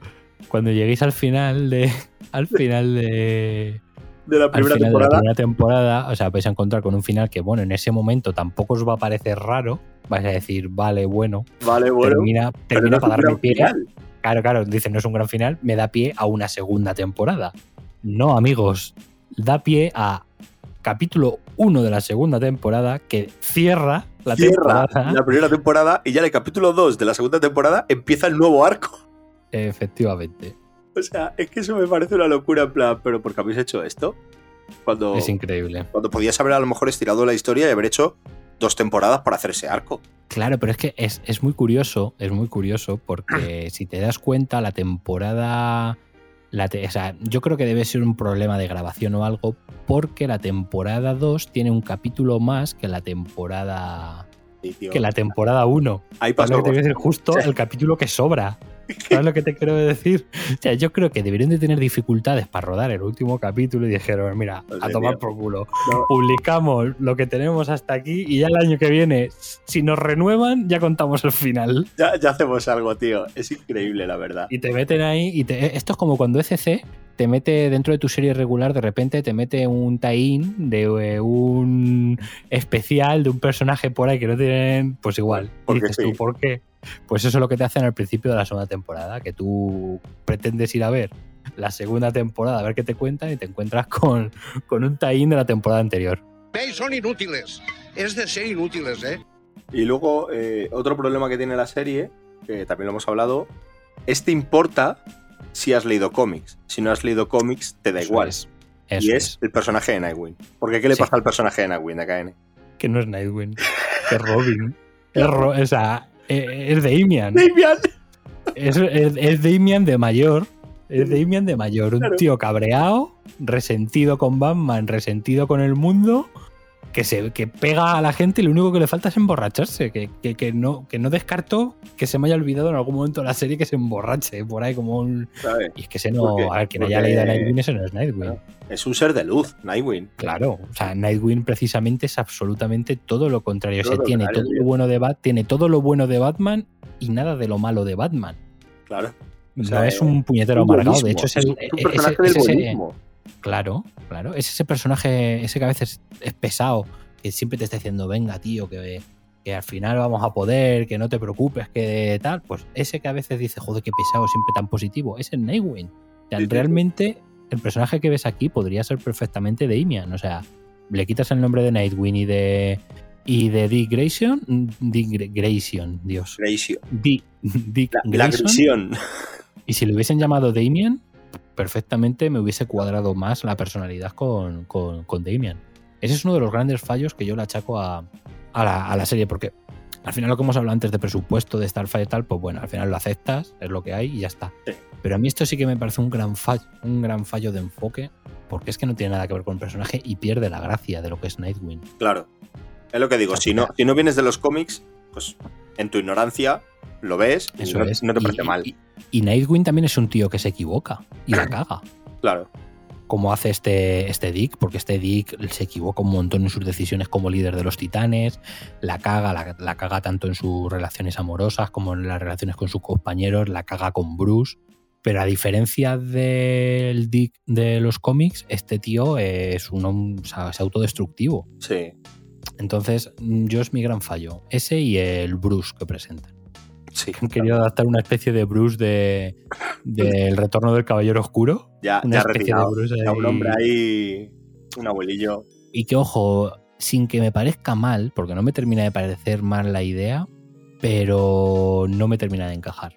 Cuando lleguéis al final de. Al final de. De la al primera final de la temporada. primera temporada, o sea, vais a encontrar con un final que, bueno, en ese momento tampoco os va a parecer raro. Vais a decir, vale, bueno, Vale, bueno. termina, termina para darme pie. final. Claro, claro, dicen, no es un gran final, me da pie a una segunda temporada. No, amigos, da pie a capítulo 1 de la segunda temporada que cierra la Cierra temporada. la primera temporada y ya en el capítulo 2 de la segunda temporada empieza el nuevo arco. Efectivamente. O sea, es que eso me parece una locura, en plan, pero ¿por qué habéis hecho esto? Cuando, Es increíble. cuando podías haber a lo mejor estirado la historia y haber hecho dos temporadas para hacer ese arco. Claro, pero es que es, es muy curioso, es muy curioso porque si te das cuenta, la temporada... La te- o sea, yo creo que debe ser un problema de grabación o algo porque la temporada 2 tiene un capítulo más que la temporada Sí, que la temporada 1. Ahí ¿Sabes pasó. te? Justo Sí. el capítulo que sobra. ¿Sabes lo que te quiero decir? O sea, yo creo que deberían de tener dificultades para rodar el último capítulo y dijeron, mira, Pues a tomar por culo. No. Publicamos lo que tenemos hasta aquí y ya el año que viene, si nos renuevan, ya contamos el final. Ya, ya hacemos algo, tío. Es increíble, la verdad. Y te meten ahí y te- esto es como cuando ECC te mete dentro de tu serie regular, de repente te mete un tie-in de eh, un especial de un personaje por ahí que no tienen, pues igual. Porque dices sí. tú, ¿por qué? Pues eso es lo que te hacen al principio de la segunda temporada, que tú pretendes ir a ver la segunda temporada, a ver qué te cuentan y te encuentras con, con un tie-in de la temporada anterior. ¿Veis? Son inútiles. Es de ser inútiles, ¿eh? Y luego, eh, otro problema que tiene la serie, que también lo hemos hablado, es te importa si has leído cómics. Si no has leído cómics, te da Eso igual. es. Eso y es. es el personaje de Nightwing. Porque ¿qué le Sí. pasa al personaje de Nightwing de KN? Que no es Nightwing, que es Robin. Es, Ro- o sea, es Damian. ¡Damian! Es, es, es Damian de mayor. Es Damian de mayor. Un tío cabreado, resentido con Batman, resentido con el mundo, que, se, que pega a la gente y lo único que le falta es emborracharse. Que, que, que no, que no descarto que se me haya olvidado en algún momento de la serie que se emborrache por ahí como un. ¿sabes? Y es que ese ¿Por qué? no. A ver, quien Porque- haya leído a Nightwing, ese no es Nightwing. Es un ser de luz, Nightwing. Claro, o sea, Nightwing precisamente es absolutamente todo lo contrario. O Todo sea, lo tiene contrario, todo lo bueno de Bat, tiene todo lo bueno de Batman y nada de lo malo de Batman. Claro. No sea, es un puñetero amargado. De hecho, es el. Es un ese- personaje es del buenismo. Claro, claro. Es ese personaje, ese que a veces es pesado, que siempre te está diciendo, venga, tío, que, que al final vamos a poder, que no te preocupes, que tal. Pues ese que a veces dice, joder, qué pesado, siempre tan positivo, es el Nightwing. O sea, Sí, sí, sí. realmente, el personaje que ves aquí podría ser perfectamente Damian. O sea, le quitas el nombre de Nightwing y de. Y de Dick Grayson, Dick Gra- Grayson, Dios. Grayson. Dick, Dick La, la Grayson. Y si le hubiesen llamado Damian, perfectamente me hubiese cuadrado más la personalidad con, con, con Damian. Ese es uno de los grandes fallos que yo le achaco a, a la, a la serie, porque Al final lo que hemos hablado antes de presupuesto, de Starfire y tal, pues bueno, al final lo aceptas, es lo que hay y ya está. Sí. Pero a mí esto sí que me parece un gran fallo, un gran fallo de enfoque, porque es que no tiene nada que ver con el personaje y pierde la gracia de lo que es Nightwing. Claro. Es lo que digo, O sea, si no, si no vienes de los cómics, pues en tu ignorancia lo ves Eso no, es. no te Y- parece mal. Y, y Nightwing también es un tío que se equivoca y la caga. Claro. como hace este, este Dick, porque este Dick se equivoca un montón en sus decisiones como líder de los titanes, la caga, la, la caga tanto en sus relaciones amorosas como en las relaciones con sus compañeros, la caga con Bruce. Pero a diferencia del Dick de los cómics, este tío es un, o sea, es autodestructivo. Sí. Entonces, mm, yo es mi gran fallo. Ese y el Bruce que presentan. Sí. Han querido adaptar una especie de Bruce de del retorno del Caballero Oscuro. Ya, Una ya especie de. Bruce Era un ahí. hombre ahí, un abuelillo. Y que, ojo, sin que me parezca mal, porque no me termina de parecer mal la idea, pero no me termina de encajar.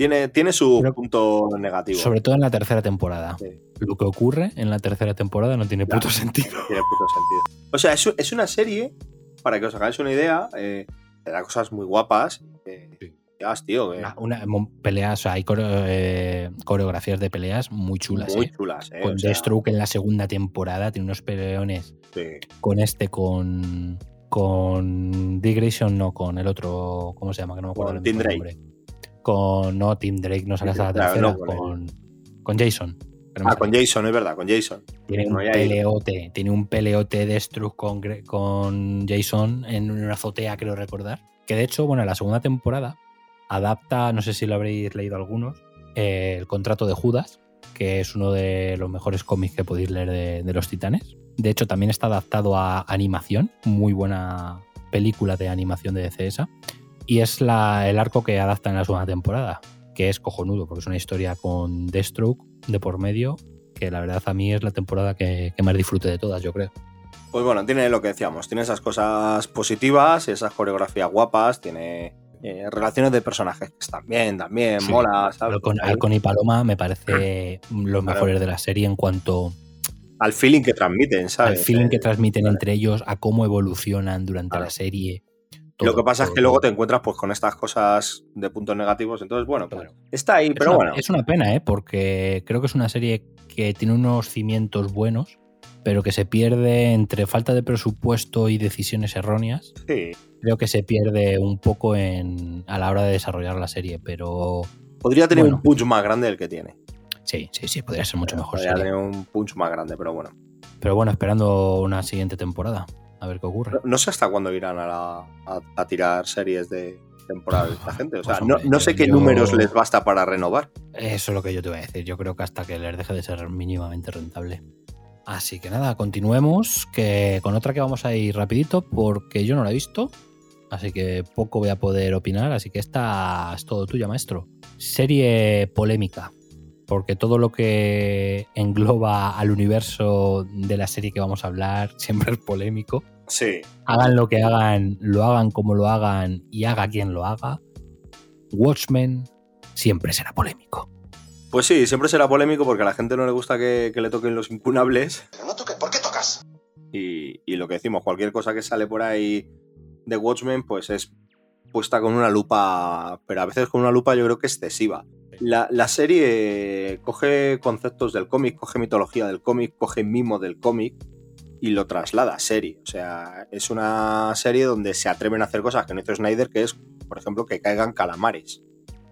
Tiene, tiene su Pero- punto negativo. Sobre todo en la tercera temporada. Sí. Lo que ocurre en la tercera temporada no tiene Ya. puto sentido. Tiene puto sentido. O sea, es, es una serie, para que os hagáis una idea, eh, te da cosas muy guapas. Que, Sí. tío, Una, una- o sea, hay eh, coreografías de peleas muy chulas. muy ¿eh? chulas. eh, Con o sea, Deathstroke en la segunda temporada tiene unos peleones sí. con este, con. Con Dick Grayson, no, con el otro. ¿Cómo se llama? Que no me acuerdo Con el nombre. Con. No, Tim Drake, no sale hasta la Claro, tercera. no, con con, con Jason. Ah, con. Jason, es verdad, con Jason. Tiene un No, peleote, tiene un peleote de Struck con, con Jason en una azotea, creo recordar. Que de hecho, bueno, la segunda temporada adapta, no sé si lo habréis leído algunos, eh, el contrato de Judas, que es uno de los mejores cómics que podéis leer de, de los titanes. De hecho, también está adaptado a animación, muy buena película de animación de DC esa. Y es la, el arco que adapta en la segunda temporada, que es cojonudo, porque es una historia con Deathstroke de por medio, que la verdad a mí es la temporada que, que más disfrute de todas, yo creo. Pues bueno, tiene lo que decíamos, tiene esas cosas positivas, esas coreografías guapas, tiene eh, relaciones de personajes que están bien, también, Sí. mola, Ahí, Halcón y Paloma me parece los Claro. mejores de la serie en cuanto Al feeling que transmiten, al ¿sabes? feeling que Eh, transmiten vale. entre ellos, a cómo evolucionan durante Claro. la serie. Lo que pasa es que luego te encuentras pues con estas cosas de puntos negativos, entonces bueno, pues, está ahí, Es pero una, bueno. es una pena, ¿eh? porque creo que es una serie que tiene unos cimientos buenos, pero que se pierde entre falta de presupuesto y decisiones erróneas. Sí. Creo que se pierde un poco en, a la hora de desarrollar la serie, pero Podría tener Bueno. un punch más grande del que tiene. sí, sí, sí, podría ser mucho mejor Podría serie. tener un punch más grande, pero bueno. Pero bueno, esperando una siguiente temporada, a ver qué ocurre. No, no sé hasta cuándo irán a, la- a- a tirar series de temporada de esta gente. O sea, Pues, no, hombre, no sé qué yo- números les basta para renovar. Eso es lo que yo te voy a decir. Yo creo que hasta que les deje de ser mínimamente rentable. Así que nada, continuemos que con otra que vamos a ir rapidito porque yo no la he visto. Así que poco voy a poder opinar. Así que esta es todo tuya, maestro. Serie polémica. Porque todo lo que engloba al universo de la serie que vamos a hablar siempre es polémico. Sí. Hagan lo que hagan, lo hagan como lo hagan y haga quien lo haga. Watchmen siempre será polémico. Pues sí, siempre será polémico porque a la gente no le gusta que, que le toquen los impunables. Pero no toque, ¿por qué tocas? Y, y lo que decimos, cualquier cosa que sale por ahí de Watchmen, pues es puesta con una lupa, pero a veces con una lupa yo creo que excesiva. La, la serie coge conceptos del cómic, coge mitología del cómic, coge mimo del cómic y lo traslada a serie. O sea, es una serie donde se atreven a hacer cosas que no hizo Snyder, que es, por ejemplo, que caigan calamares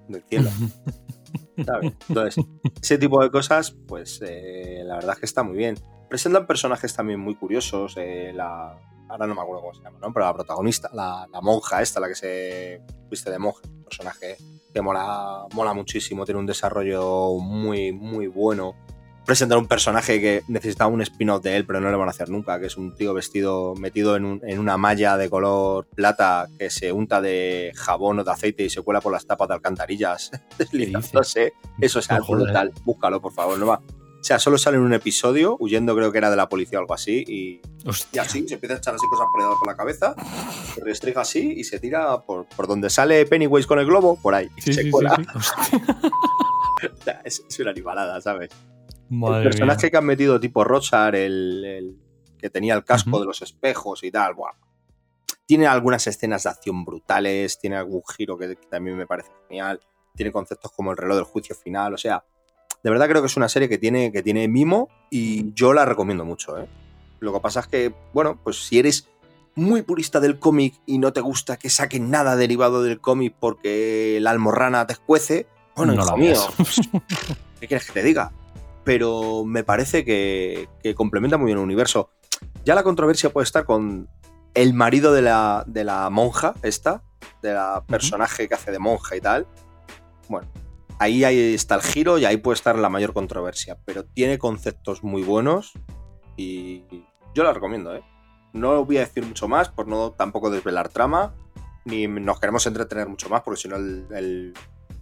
del cielo. ¿sabes? Entonces, ese tipo de cosas, pues eh, la verdad es que está muy bien. Presentan personajes también muy curiosos. eh, la, ahora no me acuerdo cómo se llama, ¿no? Pero la protagonista, la, la monja esta, la que se viste de monja, un personaje que mola, mola muchísimo, tiene un desarrollo muy, muy bueno. Presentan un personaje que necesitaba un spin-off de él, pero no le van a hacer nunca, que es un tío vestido, metido en, un- en una malla de color plata que se unta de jabón o de aceite y se cuela por las tapas de alcantarillas, deslizándose. Eso es algo brutal. Búscalo, por favor. No va. O sea, solo sale en un episodio, huyendo creo que era de la policía o algo así, y, y así se empieza a echar así cosas por de la cabeza, se restriga así y se tira por, por donde sale Pennywise con el globo, por ahí. Sí, se sí, cuela. sí. O sea, es, es una animalada, ¿sabes? Madre el personaje mía. que han metido tipo Rochar, el, el que tenía el casco Ujú. de los espejos y tal, buah. tiene algunas escenas de acción brutales, tiene algún giro que, que también me parece genial, tiene conceptos como el reloj del juicio final, o sea, de verdad creo que es una serie que tiene, que tiene mimo y yo la recomiendo mucho. ¿eh? Lo que pasa es que, bueno, pues si eres muy purista del cómic y no te gusta que saquen nada derivado del cómic porque la almorrana te escuece, bueno, No hijo mío, pues, ¿qué quieres que te diga? Pero me parece que, que complementa muy bien el universo. Ya la controversia puede estar con el marido de la, de la monja, esta, de la personaje que hace de monja y tal. Bueno, ahí, ahí está el giro y ahí puede estar la mayor controversia. Pero tiene conceptos muy buenos y yo la recomiendo, ¿eh? No voy a decir mucho más por no tampoco desvelar trama, ni nos queremos entretener mucho más porque si no el, el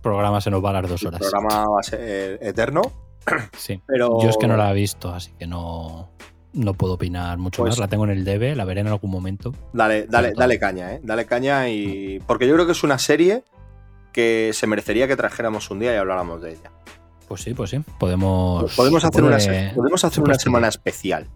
programa se nos va a las dos el horas. programa va a ser eterno. Sí. Pero Yo es que no la he visto, así que no, no puedo opinar mucho Pues- más. La tengo en el DB, la veré en algún momento. Dale, dale, dale caña, ¿eh? Dale caña y. Porque yo creo que es una serie que se merecería que trajéramos un día y habláramos de ella. Pues sí, pues sí. Podemos. podemos se hacer, una, podemos hacer una semana especial.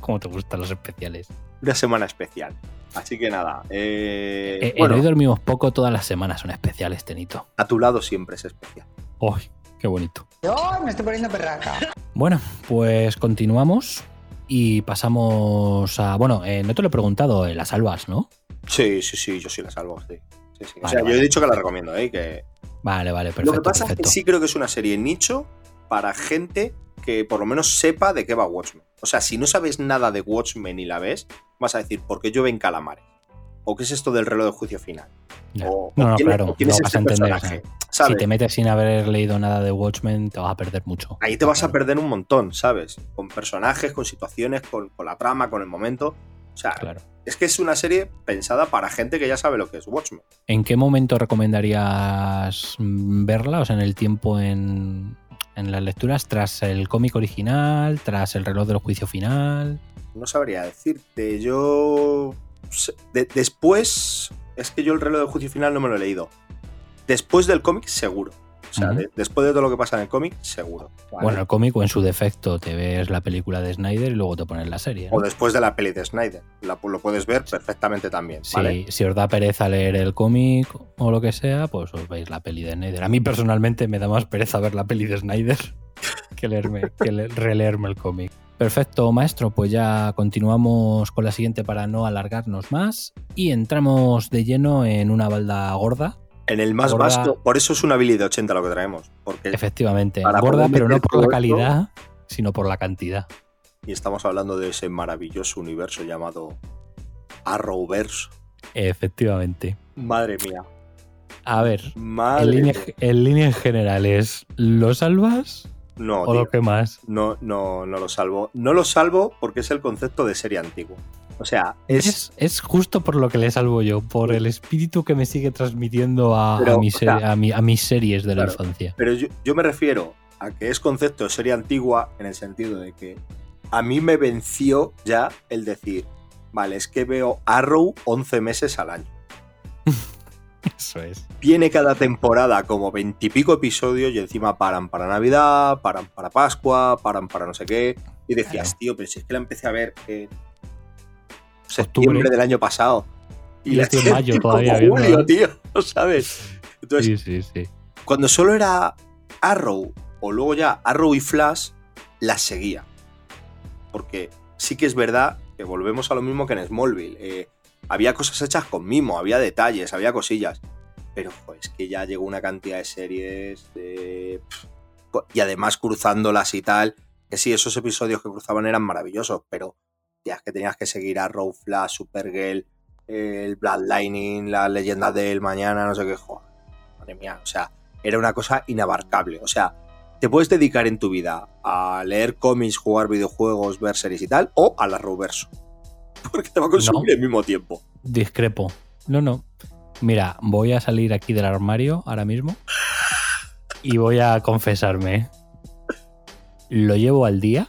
¿Cómo te gustan los especiales? Una semana especial. Así que nada. eh, Eh, bueno, en hoy dormimos poco, todas las semanas son especiales, Tenito. a tu lado siempre es especial. ¡Uy! ¡Qué bonito! Yo me estoy poniendo perraca. Bueno, pues continuamos y pasamos a. Bueno, eh, no te lo he preguntado, eh, las albas, ¿no? Sí, sí, sí, yo sí la salvo. Sí, sí, sí. O Vale, sea, yo he dicho que la recomiendo, ¿eh? Que... Vale, vale, perfecto. Lo que pasa perfecto. es que sí creo que es una serie nicho para gente que por lo menos sepa de qué va Watchmen. O sea, si no sabes nada de Watchmen y la ves, vas a decir, ¿por qué llueven calamares? ¿O qué es esto del reloj de juicio final? O, No, o no, quién- claro, es no vas este a entender. personaje, o sea, ¿sabes? Si te metes sin haber leído nada de Watchmen, te vas a perder mucho. Ahí te vas a Claro, perder un montón, ¿sabes? Con personajes, con situaciones, con, con la trama, con el momento. O sea, Claro. es que es una serie pensada para gente que ya sabe lo que es Watchmen. ¿En qué momento recomendarías mm, verla? O sea, en el tiempo en, en las lecturas, tras el cómic original, tras el reloj del juicio final. No sabría decirte. Yo. de- después. Es que yo el reloj de juicio final no me lo he leído. Después del cómic, seguro. De- después de todo lo que pasa en el cómic, seguro. ¿vale? Bueno, el cómic o en su defecto te ves la película de Snyder y luego te pones la serie. ¿no? o después de la peli de Snyder. La- lo puedes ver perfectamente también. Si, os da pereza leer el cómic o lo que sea, pues os veis la peli de Snyder. A mí personalmente me da más pereza ver la peli de Snyder que, leerme, que le- releerme el cómic. Perfecto, maestro. Pues ya continuamos con la siguiente para no alargarnos más y entramos de lleno en una balda gorda. En el más Gorda- vasto. Por eso es una Billy de 80 lo que traemos. Porque Efectivamente, poder pero no por la esto- calidad, sino por la cantidad. Y estamos hablando de ese maravilloso universo llamado Arrowverse. Efectivamente. Madre mía. A ver, en, línea- líneas generales, ¿lo salvas No, o lo que más? no, no, no lo salvo. No lo salvo porque es el concepto de serie antiguo. O sea, es. Es, es justo por lo que le salvo yo, por el espíritu que me sigue transmitiendo a, Pero, a mi o ser- sea, a mi- a mis series de la infancia. Pero yo, yo me refiero a que es concepto de serie antigua en el sentido de que a mí me venció ya el decir, vale, es que veo Arrow 11 meses al año. Eso es. Viene cada temporada como veintipico episodios y encima paran para Navidad, paran para Pascua, paran para no sé qué. Y decías, Claro. tío, pero si es que la empecé a ver en septiembre Octubre. del año pasado. Y la estoy en mayo como todavía julio, ¿no? tío, ¿sabes? Entonces, Sí, sí, sí. cuando solo era Arrow o luego ya Arrow y Flash, las seguía. Porque sí que es verdad que volvemos a lo mismo que en Smallville. eh, había cosas hechas con mimo, había detalles, había cosillas. Pero pues es que ya llegó una cantidad de series de- y además cruzándolas y tal. Que sí, esos episodios que cruzaban eran maravillosos, pero que tenías que seguir a Flash, Supergirl, el Bloodlining, la leyenda del mañana, no sé qué. Joder, madre mía, o sea, era una cosa inabarcable. O sea, te puedes dedicar en tu vida a leer cómics, jugar videojuegos, ver series y tal, o al Arrowverso. Porque te va a consumir No. al mismo tiempo. Discrepo. No, no. Mira, voy a salir aquí del armario ahora mismo y voy a confesarme. Lo llevo al día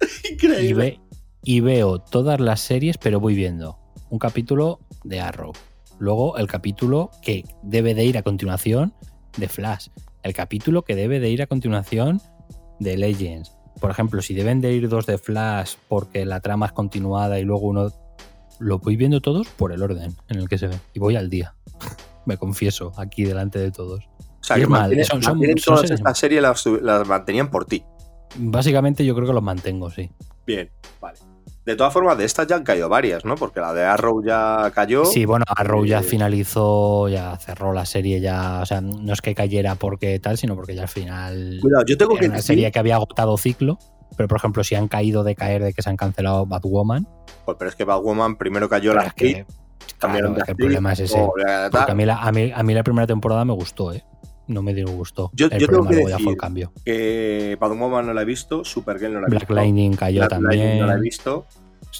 y, Increíble. Y veo todas las series, pero voy viendo un capítulo de Arrow. Luego el capítulo que debe de ir a continuación de Flash. El capítulo que debe de ir a continuación de Legends. Por ejemplo, si deben de ir dos de Flash porque la trama es continuada y luego uno lo voy viendo todos por el orden en el que se ve. Y voy al día. Me confieso, aquí delante de todos. O sea, Y que mal, son- son- todas estas series las, las mantenían por ti. Básicamente yo creo que los mantengo, sí. Bien, vale. De todas formas, de estas ya han caído varias, ¿no? Porque la de Arrow ya cayó. Sí, bueno, Arrow ya eh, finalizó, ya cerró la serie, ya, o sea, no es que cayera porque tal, sino porque ya al final Cuidado, yo tengo era que una decir, serie que había agotado ciclo, pero por ejemplo, si han caído de caer de que se han cancelado Batwoman, pues, pero es que Batwoman primero cayó pero la es que, cambiaron claro, es que el problema es ese. Porque a tal, mí, la, a, mí, a mí la primera temporada me gustó, ¿eh? No me disgustó. Yo- el yo tengo que decir el cambio. que Batwoman no la he visto, Supergirl no la he Black visto. Lightning cayó Black también. Lightning no la he visto.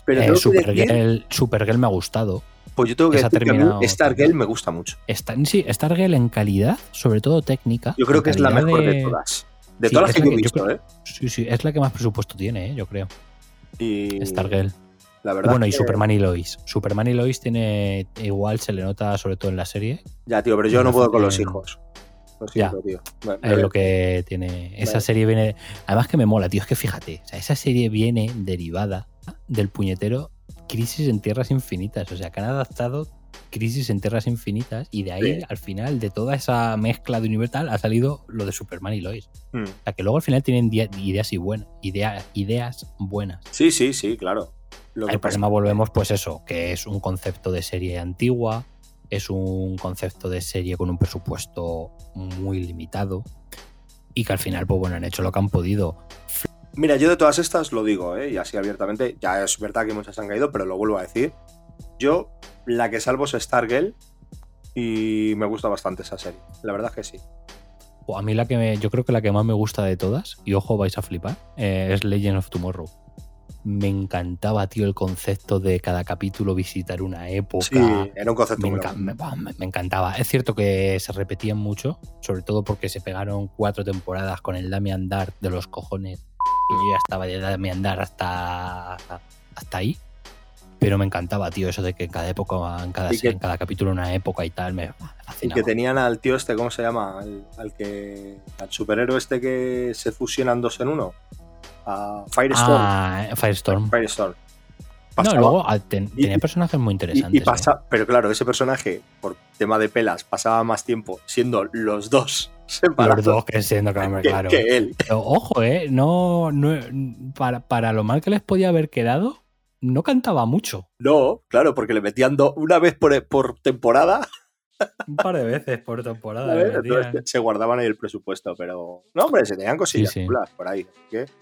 Pero Eh, que decir, Supergirl, Supergirl me ha gustado. pues yo tengo que esa decir que a mí terminado Stargirl me gusta mucho. Está, sí, Stargirl en calidad, sobre todo técnica. Yo creo que es la mejor de, todas. De Sí, todas las que la he yo visto, creo- ¿eh? Sí, sí, es la que más presupuesto tiene, ¿eh? yo creo. Y Stargirl. la verdad Bueno, y Superman y Lois. Superman y Lois tiene. Igual se le nota, sobre todo en la serie. Ya, tío, pero yo no puedo con los hijos. Lo siento, tío. Me- me- Es lo que tiene. Esa Vale. serie viene. Además que me mola, tío. Es que fíjate, o sea, esa serie viene derivada del puñetero Crisis en Tierras Infinitas. O sea, que han adaptado Crisis en Tierras Infinitas y de ahí, Sí. al final, de toda esa mezcla de Universal, ha salido lo de Superman y Lois. Mm. O sea, que luego al final tienen ideas y buenas. Idea, ideas buenas. Sí, sí, sí, claro. Lo que El pasa- problema volvemos, pues eso, que es un concepto de serie antigua, es un concepto de serie con un presupuesto muy limitado y que al final, pues bueno, han hecho lo que han podido. Mira, yo de todas estas lo digo, ¿eh? y así abiertamente, ya es verdad que muchas han caído, pero lo vuelvo a decir. Yo, la que salvo es Stargirl y me gusta bastante esa serie. La verdad es que sí. O a mí la que me- yo creo que la que más me gusta de todas, y ojo, vais a flipar, eh, es Legend of Tomorrow. Me encantaba, tío, el concepto de cada capítulo visitar una época. Sí, era un concepto Me, enca- me- buah, me- me encantaba. Es cierto que se repetían mucho, sobre todo porque se pegaron cuatro temporadas con el Damian Dark de los cojones. Y yo ya estaba de Damian Dark hasta, hasta ahí. Pero me encantaba, tío, eso de que en cada época, en cada, que- en cada capítulo una época y tal, me, me Y fascinaba. que tenían al tío este, ¿cómo se llama? Al, al que. al superhéroe este que se fusionan dos en uno. A Firestorm. Ah, Firestorm. Firestorm. No, luego ten- y- tenía personajes muy interesantes. y pasa, pero claro, ese personaje, por tema de pelas, pasaba más tiempo siendo los dos ¿eh? separados Los dos que siendo que, claro. que él. Pero ojo, eh, no, no para, para lo mal que les podía haber quedado, no cantaba mucho. No, claro, porque le metían do- una vez por, por temporada, Un par de veces por temporada. entonces se guardaban ahí el presupuesto, pero no, hombre, se tenían cosillas Sí, sí. chulas por ahí. así que, Así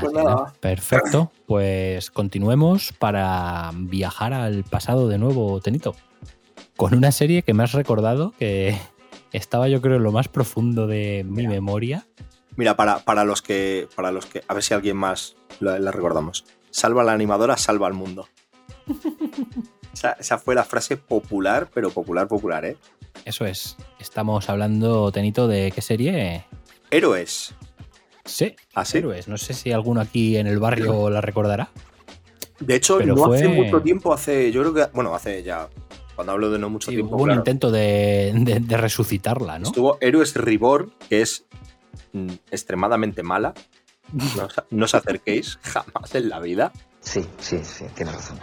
pues nada. Perfecto. Pues continuemos para viajar al pasado de nuevo, Tenito. Con una serie que me has recordado que estaba yo creo en lo más profundo de mi Mira. memoria. Mira, para, para los que, para los que, a ver si alguien más la, la recordamos. Salva a la animadora, salva al mundo. esa, esa fue la frase popular, pero popular, popular, ¿eh? Eso es. Estamos hablando, Tenito, de qué serie. Héroes. Sí, Así. Héroes. No sé si alguno aquí en el barrio la recordará. De hecho, Pero no fue- hace mucho tiempo, hace, yo creo que, bueno, hace ya, cuando hablo de no mucho Sí, tiempo, hubo un intento de, de- de resucitarla, ¿no? estuvo Héroes Reborn, que es mm, extremadamente mala. No, os- no os acerquéis jamás en la vida. Sí, sí, sí, tienes razón.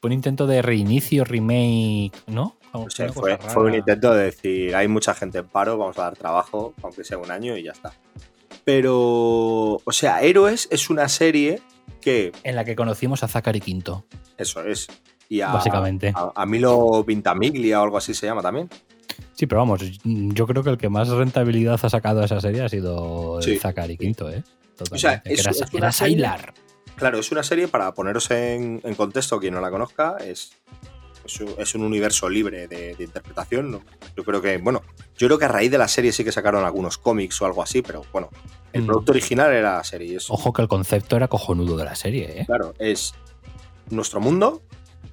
Fue un intento de reinicio, remake, ¿no? Fue un intento de decir, hay mucha gente en paro, vamos a dar trabajo, aunque sea un año y ya está. Pero, o sea, Héroes es una serie que, En la que conocimos a Zachary Quinto, eso es, y a, básicamente. a, a Milo Vintamiglia o algo así se llama también. Sí, pero vamos, yo creo que el que más rentabilidad ha sacado a esa serie ha sido Sí. Zachary Quinto, ¿eh? Totalmente. sea, Que es- era, es era serie-. Claro, es una serie para poneros en, en contexto, quien no la conozca, es, es, un, es un universo libre de, de interpretación. ¿no? Yo creo que, bueno, yo creo que a raíz de la serie sí que sacaron algunos cómics o algo así, pero bueno, el Mm. producto original era la serie. Es, Ojo que el concepto era cojonudo de la serie, ¿eh? Claro, es nuestro mundo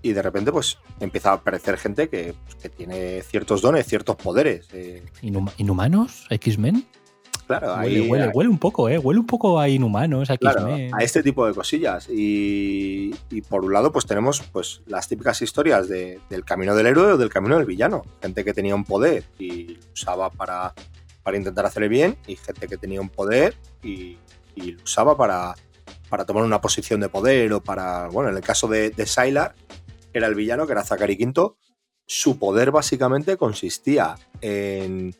y de repente pues empieza a aparecer gente que, pues, que tiene ciertos dones, ciertos poderes. eh, Inhuma- ¿Inhumanos? ¿X-Men? Claro, Huele, ahí, huele, huele un poco, ¿eh? Huele un poco a Inhumanos, a claro, X-Men. a este tipo de cosillas. Y, y por un lado, pues tenemos pues las típicas historias de- del camino del héroe o del camino del villano. Gente que tenía un poder y lo usaba para, para intentar hacerle bien, y gente que tenía un poder y, y lo usaba para, para tomar una posición de poder o para. Bueno, en el caso de, de Sylar, era el villano, que era Zachary Quinto. Su poder básicamente consistía en,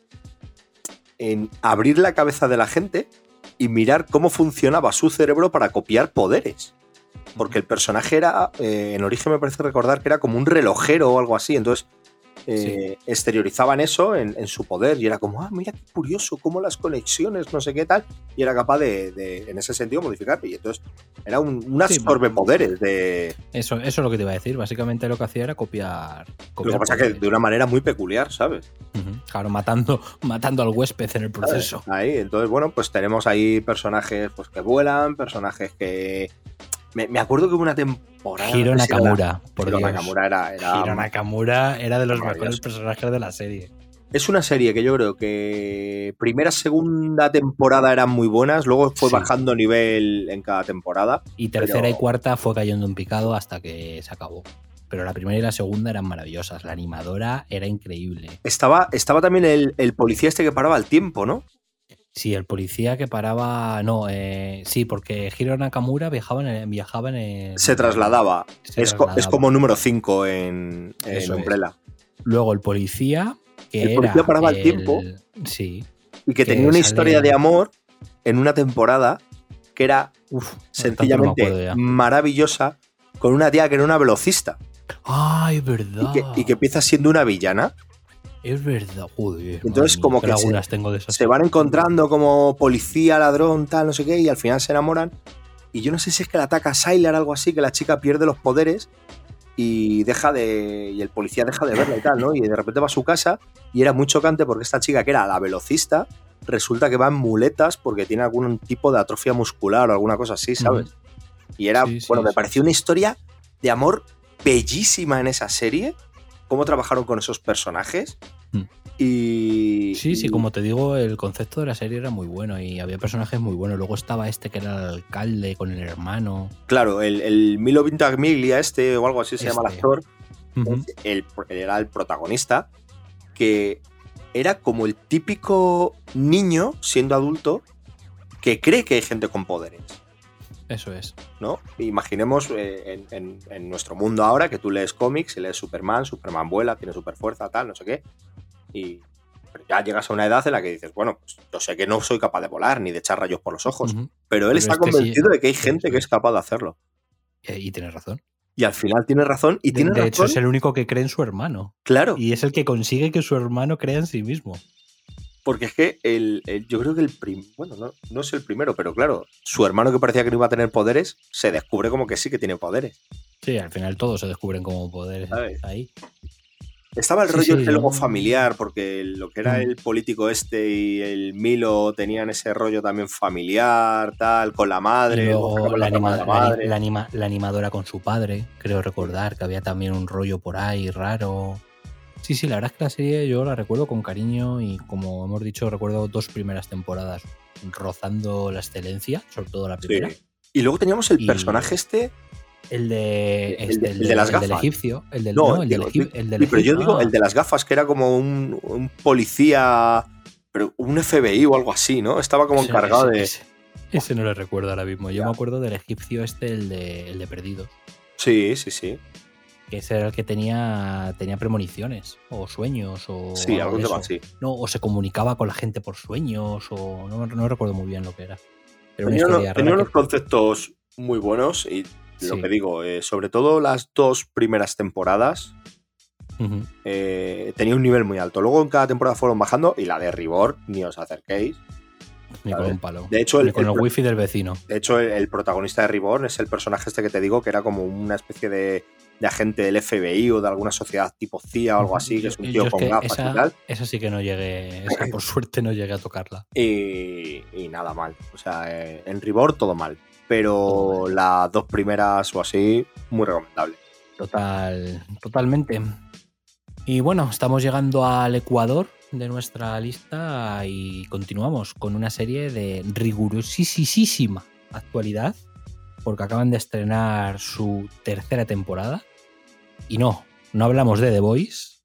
en abrir la cabeza de la gente y mirar cómo funcionaba su cerebro para copiar poderes. Porque el personaje era, eh, en origen me parece recordar que era como un relojero o algo así. Entonces eh, exteriorizaban eso en, en su poder y era como, ah, mira qué curioso, cómo las conexiones, no sé qué tal. Y era capaz de, de, en ese sentido, modificar. Y entonces era un, un Sí, poderes de. Eso, eso es lo que te iba a decir. Básicamente lo que hacía era copiar. Lo que pasa es que de una manera muy peculiar, ¿sabes? Claro, matando, matando al huésped en el proceso. Ahí, entonces, bueno, pues tenemos ahí personajes pues, que vuelan, personajes que. Me, me acuerdo que hubo una temporada. Hiro no sé si era- Nakamura, por Hiro Dios. Nakamura era. era- Hiro Nakamura era de los mejores personajes de la serie. Es una serie que yo creo que primera, segunda temporada eran muy buenas, luego fue Sí. bajando nivel en cada temporada. Y tercera Pero- y cuarta fue cayendo en picado hasta que se acabó. Pero la primera y la segunda eran maravillosas. La animadora era increíble. Estaba, estaba también el, el policía este que paraba el tiempo, ¿no? Sí, el policía que paraba. No, eh, sí, porque Hiro Nakamura viajaba en el- viajaba en el- Se trasladaba. se es, co- es trasladaba. como número 5 en, en es. Umbrella. Luego el policía. Que El policía era paraba el tiempo. Sí. Y que Que tenía una historia de amor en una temporada que era Uf, sencillamente no maravillosa con una tía que era una velocista Ay, y verdad. que, y que empieza siendo una villana. Es verdad, joder. Entonces, como que se- lagunas tengo de esas. Se van encontrando como policía, ladrón, tal, no sé qué, y al final se enamoran. Y yo no sé si es que la ataca Sylar o algo así, que la chica pierde los poderes y deja de. y el policía deja de verla y tal, ¿no? Y de repente va a su casa y era muy chocante porque esta chica, que era la velocista, resulta que va en muletas porque tiene algún tipo de atrofia muscular o alguna cosa así, ¿sabes? Y era, Sí, sí, bueno, me sí. pareció una historia de amor bellísima en esa serie. Cómo trabajaron con esos personajes. Mm. Y. Sí, sí, como te digo, el concepto de la serie era muy bueno y había personajes muy buenos. Luego estaba este que era el alcalde con el hermano. Claro, el, el Milo Vintagmiglia este o algo así se llama el Este. actor, el, era el protagonista, que era como el típico niño, siendo adulto, que cree que hay gente con poderes. Eso es. ¿no? Imaginemos eh, en, en- en nuestro mundo ahora que tú lees cómics y lees Superman, Superman vuela, tiene super fuerza, tal, no sé qué. Y ya llegas a una edad en la que dices, bueno, pues yo sé que no soy capaz de volar ni de echar rayos por los ojos, pero él Pero está sí, convencido de que hay gente que es. capaz de hacerlo. Eh, Y tienes razón. Y al final tiene razón. Y De, tiene de razón. hecho, es el único que cree en su hermano. Claro, Y es el que consigue que su hermano crea en sí mismo. Porque es que el, el- yo creo que el prim, bueno, no, no es el primero, pero claro, su hermano que parecía que no iba a tener poderes, se descubre como que sí que tiene poderes. Sí, al final todos se descubren como poderes ¿Sabes? ahí. Estaba el Sí, rollo sí, este luego familiar, porque lo que era Mm. el político este y el Milo tenían ese rollo también familiar, tal, con la madre, luego buscando la, la trama anima- de la la- madre. la anima- la animadora con su padre, creo recordar que había también un rollo por ahí raro. Sí, sí, la verdad es que la serie yo la recuerdo con cariño y como hemos dicho, recuerdo dos primeras temporadas rozando la excelencia, sobre todo la Sí. primera. Y luego teníamos el Y- personaje este. El de, El este, de- el de las el del gafas. egipcio. El del, No, no, el del, digo, egip- sí, el del pero yo egip- digo el de las gafas, que era como un, un policía, pero un FBI o algo así, ¿no? Estaba como ese- encargado ese- de. Ese, ese no le recuerdo ahora mismo. Yo Ya. me acuerdo del egipcio este, el de, el de Perdidos. Sí, sí, sí. Que ese era el que tenía, tenía premoniciones, o sueños, o. Sí, algo eso. así. No, o se comunicaba con la gente por sueños, o no, no recuerdo muy bien lo que era. Pero una Tenía, unos- tenía unos conceptos muy buenos y lo Sí. que digo, eh, sobre todo las dos primeras temporadas, eh, tenía un nivel muy alto. Luego en cada temporada fueron bajando y la de Rigor, ni os acerquéis. Ni con un palo. de hecho, Ni el- con el wifi del vecino. De hecho, el, el protagonista de Reborn es el personaje este que te digo, que era como una especie de, de agente del FBI o de alguna sociedad tipo CIA o algo así, que es un tío con gafas esa, y tal. esa sí que no llegué, esa por suerte no llegué a tocarla. Y, y nada mal. O sea, eh, en Reborn todo mal. Pero Todo mal. las dos primeras o así, muy recomendable. Total, totalmente. Y bueno, estamos llegando al Ecuador de nuestra lista y continuamos con una serie de rigurosísima actualidad, porque acaban de estrenar su tercera temporada. Y no, no hablamos de The Voice,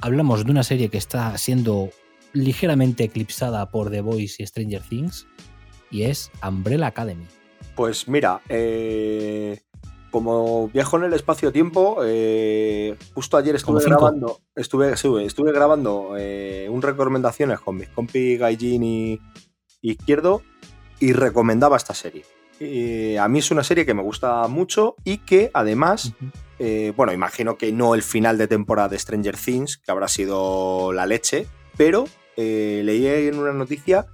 hablamos de una serie que está siendo ligeramente eclipsada por The Voice y Stranger Things, y es Umbrella Academy. Pues mira, eh, como viajo en el espacio-tiempo, eh, justo ayer estuve grabando, estuve, estuve grabando eh, un recomendaciones con mis compi Gaijin y Izquierdo y recomendaba esta serie. Eh, a mí es una serie que me gusta mucho y que además, eh, bueno, imagino que no el final de temporada de Stranger Things, que habrá sido la leche, pero eh, leí en una noticia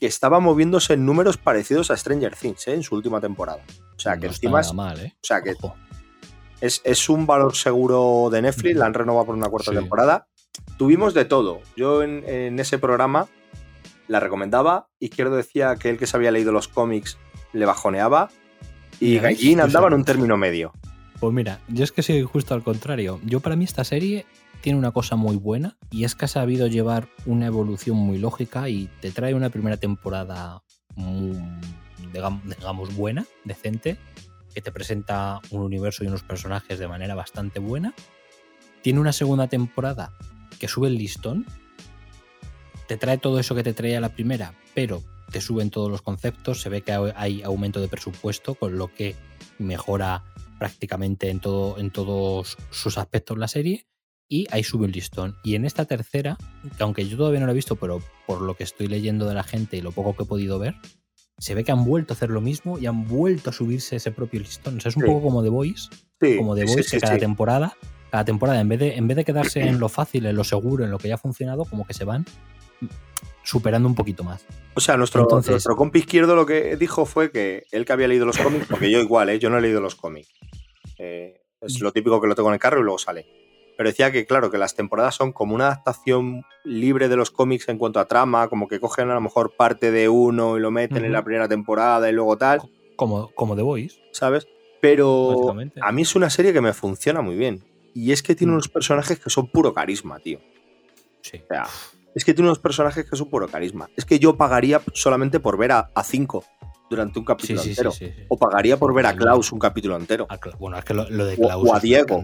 que estaba moviéndose en números parecidos a Stranger Things en su última temporada. O sea, que No está encima es, nada mal, o sea, que Ojo. es, es un valor seguro de Netflix, la han renovado por una cuarta Sí. temporada. Tuvimos de todo. Yo en, en ese programa la recomendaba. Izquierdo decía que el que se había leído los cómics le bajoneaba. Y Gallín yo andaba en un término medio. Pues mira, yo es que soy justo al contrario. Yo para mí esta serie tiene una cosa muy buena y es que ha sabido llevar una evolución muy lógica y te trae una primera temporada muy, digam- digamos, buena, decente, que te presenta un universo y unos personajes de manera bastante buena. Tiene una segunda temporada que sube el listón, te trae todo eso que te traía la primera, pero te suben todos los conceptos, se ve que hay aumento de presupuesto, con lo que mejora prácticamente en, todo, en todos sus aspectos la serie. Y ahí sube un listón. Y en esta tercera, que aunque yo todavía no la he visto, pero por lo que estoy leyendo de la gente y lo poco que he podido ver, se ve que han vuelto a hacer lo mismo y han vuelto a subirse ese propio listón. O sea, es un Sí. poco como The Voice, Sí, como The Voice, sí, que cada temporada, cada temporada, en vez de, en vez de quedarse en lo fácil, en lo seguro, en lo que ya ha funcionado, como que se van superando un poquito más. O sea, nuestro, Entonces- nuestro compi izquierdo lo que dijo fue que él que había leído los cómics, porque yo igual, ¿eh? yo no he leído los cómics. Eh, es lo típico que lo tengo en el carro y luego sale. Pero decía que, claro, que las temporadas son como una adaptación libre de los cómics en cuanto a trama, como que cogen a lo mejor parte de uno y lo meten en la primera temporada y luego tal, Como, como The Voice. ¿sabes? Pero a mí es una serie que me funciona muy bien. Y es que tiene Mm. unos personajes que son puro carisma, tío. Sí. O sea, es que tiene unos personajes que son puro carisma. Es que yo pagaría solamente por ver a, a cinco durante un capítulo sí, sí, entero. sí. O pagaría por ver a Klaus un capítulo entero. Bueno, es que lo, lo de Klaus o a Diego.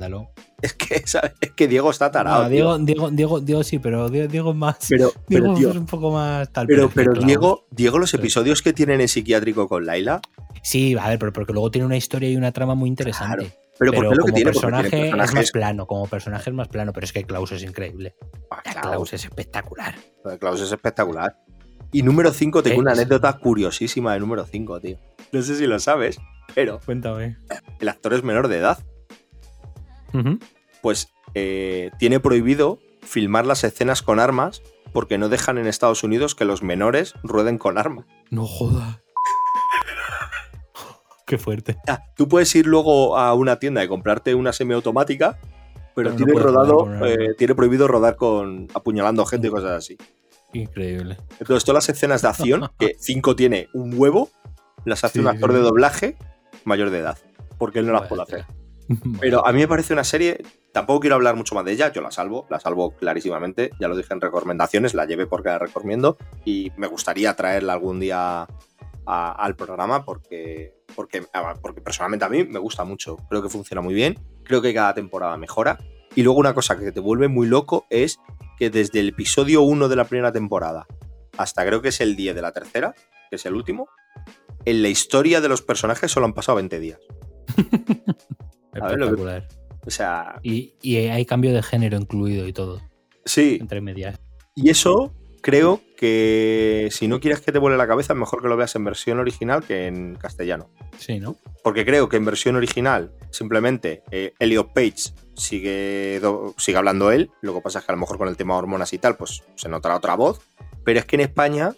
Es que, ¿sabes? es que Diego está tarado. Diego, Diego, Diego, Diego sí, pero Diego, Diego es más. pero, pero, tío, es un poco más tal. pero, pero Diego, Diego, los episodios que tienen en psiquiátrico con Laila, Sí, a ver, pero porque luego tiene una historia y una trama muy interesante. Pero, pero ¿por qué lo que como tiene? Porque personaje tiene es más plano, como personaje es más plano, pero es que Klaus es increíble. Ah, Klaus es espectacular. Klaus es espectacular. Y número 5, tengo Eh, una es- anécdota curiosísima de número 5, tío. No sé si lo sabes, pero Cuéntame. el actor es menor de edad. pues eh, tiene prohibido filmar las escenas con armas porque no dejan en Estados Unidos que los menores rueden con armas. No joda. Qué fuerte. Tú puedes ir luego a una tienda y comprarte una semiautomática, pero tiene, rodado, eh, tiene prohibido rodar con apuñalando gente y cosas así. Increíble. Entonces, todas las escenas de acción, que 5 tiene un huevo, las hace Sí, un actor de doblaje mayor de edad, porque él no las puede hacer. Pero a mí me parece una serie, tampoco quiero hablar mucho más de ella, yo la salvo, la salvo clarísimamente, ya lo dije en recomendaciones, la llevé porque la recomiendo y me gustaría traerla algún día a- al programa porque, porque, porque personalmente a mí me gusta mucho, creo que funciona muy bien, creo que cada temporada mejora y luego una cosa que te vuelve muy loco es que desde el episodio 1 de la primera temporada hasta creo que es el 10 de la tercera, que es el último, en la historia de los personajes solo han pasado 20 días. Que-. O sea, Y, y hay cambio de género incluido y todo, sí, entre medias. Y eso creo que si no quieres que te vuele la cabeza, es mejor que lo veas en versión original que en castellano. Sí, ¿no? Porque creo que en versión original, simplemente eh, Elliot Page sigue, do- sigue hablando él. Lo que pasa es que a lo mejor con el tema de hormonas y tal, pues se notará otra voz. Pero es que en España,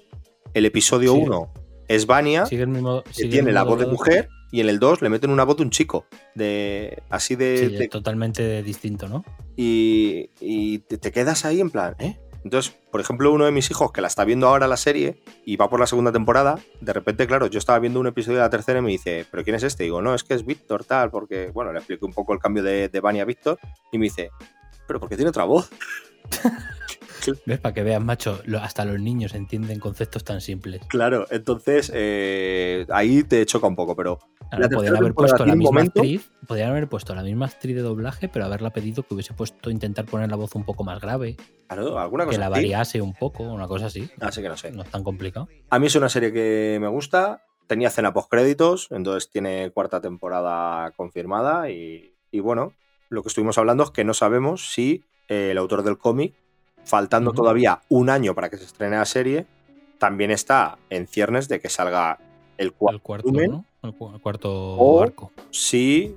el episodio Sí. 1 es Vania, Sigue el mismo. que el tiene la voz de mujer, y en el 2 le meten una voz de un chico. De, así de. Sí, de- totalmente distinto, ¿no? y, y te, te quedas ahí en plan, ¿eh? Entonces, por ejemplo, uno de mis hijos que la está viendo ahora la serie y va por la segunda temporada, de repente, claro, yo estaba viendo un episodio de la tercera y me dice, ¿pero quién es este? Y digo, no, es que es Víctor, tal, porque, bueno, le expliqué un poco el cambio de, de Vania a Víctor y me dice, ¿pero por qué tiene otra voz? ¿Ves? Para que veas, macho, hasta los niños entienden conceptos tan simples. Claro, entonces eh, ahí te choca un poco, pero La podrían haber puesto la misma momento- actriz, podrían haber puesto la misma actriz de doblaje, pero haberla pedido que hubiese puesto intentar poner la voz un poco más grave, claro, alguna que cosa la así. variase un poco, una cosa así. Así que no sé. No es tan complicado. A mí es una serie que me gusta. tenía escena post-créditos, entonces tiene cuarta temporada confirmada y, y bueno, lo que estuvimos hablando es que no sabemos si eh, el autor del cómic, faltando todavía un año para que se estrene la serie, también está en ciernes de que salga el cuarto El cuarto, volumen, ¿no? El, cu- el cuarto O- arco. si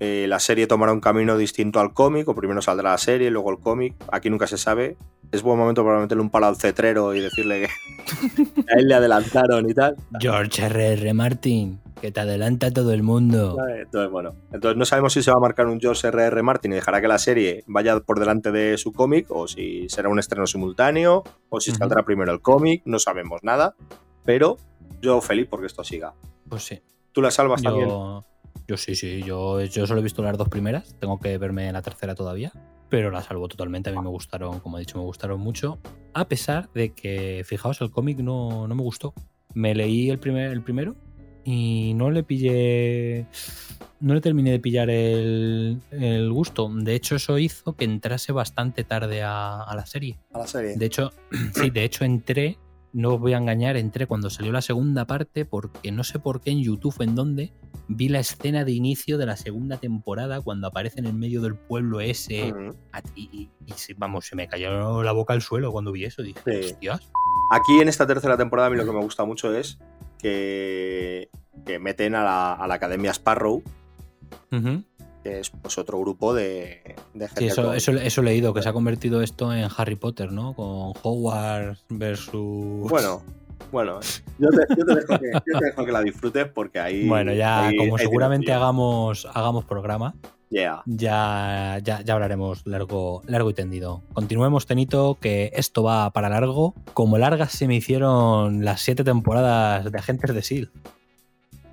eh, la serie tomará un camino distinto al cómic, o primero saldrá la serie, luego el cómic. Aquí nunca se sabe. Es buen momento para meterle un palo al cetrero y decirle que a él le adelantaron y tal. George R.R. Martin, que te adelanta todo el mundo. Entonces, bueno. Entonces no sabemos si se va a marcar un George R.R. Martin y dejará que la serie vaya por delante de su cómic, o si será un estreno simultáneo, o si saldrá primero el cómic. No sabemos nada. Pero yo feliz porque esto siga. Pues sí. ¿Tú la salvas también? Yo, yo sí, sí. Yo, yo solo he visto las dos primeras. Tengo que verme la tercera todavía. Pero la salvo totalmente. A mí me gustaron, como he dicho, me gustaron mucho. A pesar de que, fijaos, el cómic no, no me gustó. Me leí el, primer, el primero y no le pillé. No le terminé de pillar el, el gusto. De hecho, eso hizo que entrase bastante tarde a, a la serie. A la serie. De hecho, sí, de hecho entré, no os voy a engañar, entré cuando salió la segunda parte porque no sé por qué en YouTube o en dónde vi la escena de inicio de la segunda temporada cuando aparecen en medio del pueblo ese y, y- y se- vamos, se me cayó la boca al suelo cuando vi eso. Dije, Sí. hostias. Aquí en esta tercera temporada a mí lo que me gusta mucho es que, que meten a la, a la Academia Sparrow, que es pues, otro grupo de, de gente Sí, eso, eso, eso he leído, que se ha convertido esto en Harry Potter, ¿no? Con Hogwarts versus... Bueno, bueno, yo te, yo te dejo, que, yo te dejo que la disfrutes porque ahí... Bueno, ya ahí- como ahí seguramente hagamos, hagamos programa, Yeah. ya, ya, ya hablaremos largo, largo y tendido. Continuemos, Tenito, que esto va para largo. Como largas se me hicieron las siete temporadas de Agentes de S.H.I.E.L.D.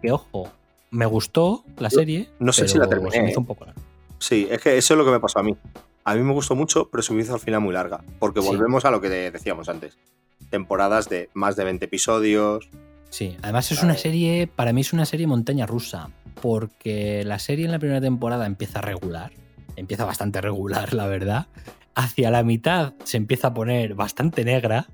Que ojo, me gustó la serie. no sé pero si la terminé, Se me hizo ¿eh? un poco larga. Sí, es que eso es lo que me pasó a mí. A mí me gustó mucho, pero se me hizo al final muy larga. Porque Sí. volvemos a lo que de- decíamos antes. Temporadas de más de 20 episodios. Sí, además es Vale. una serie, para mí es una serie montaña rusa, porque la serie en la primera temporada empieza regular, empieza bastante regular, la verdad. Hacia la mitad se empieza a poner bastante negra,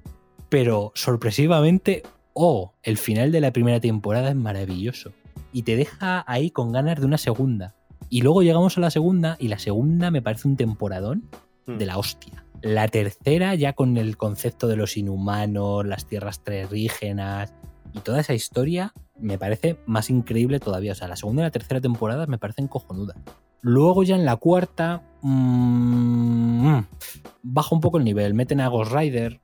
pero sorpresivamente, oh, el final de la primera temporada es maravilloso y te deja ahí con ganas de una segunda. Y luego llegamos a la segunda y la segunda me parece un temporadón Hmm. de la hostia. La tercera ya con el concepto de los inhumanos, las tierras terrígenas y toda esa historia me parece más increíble todavía. O sea, la segunda y la tercera temporada me parecen cojonudas. Luego ya en la cuarta mm, baja un poco el nivel. Meten a Ghost Rider.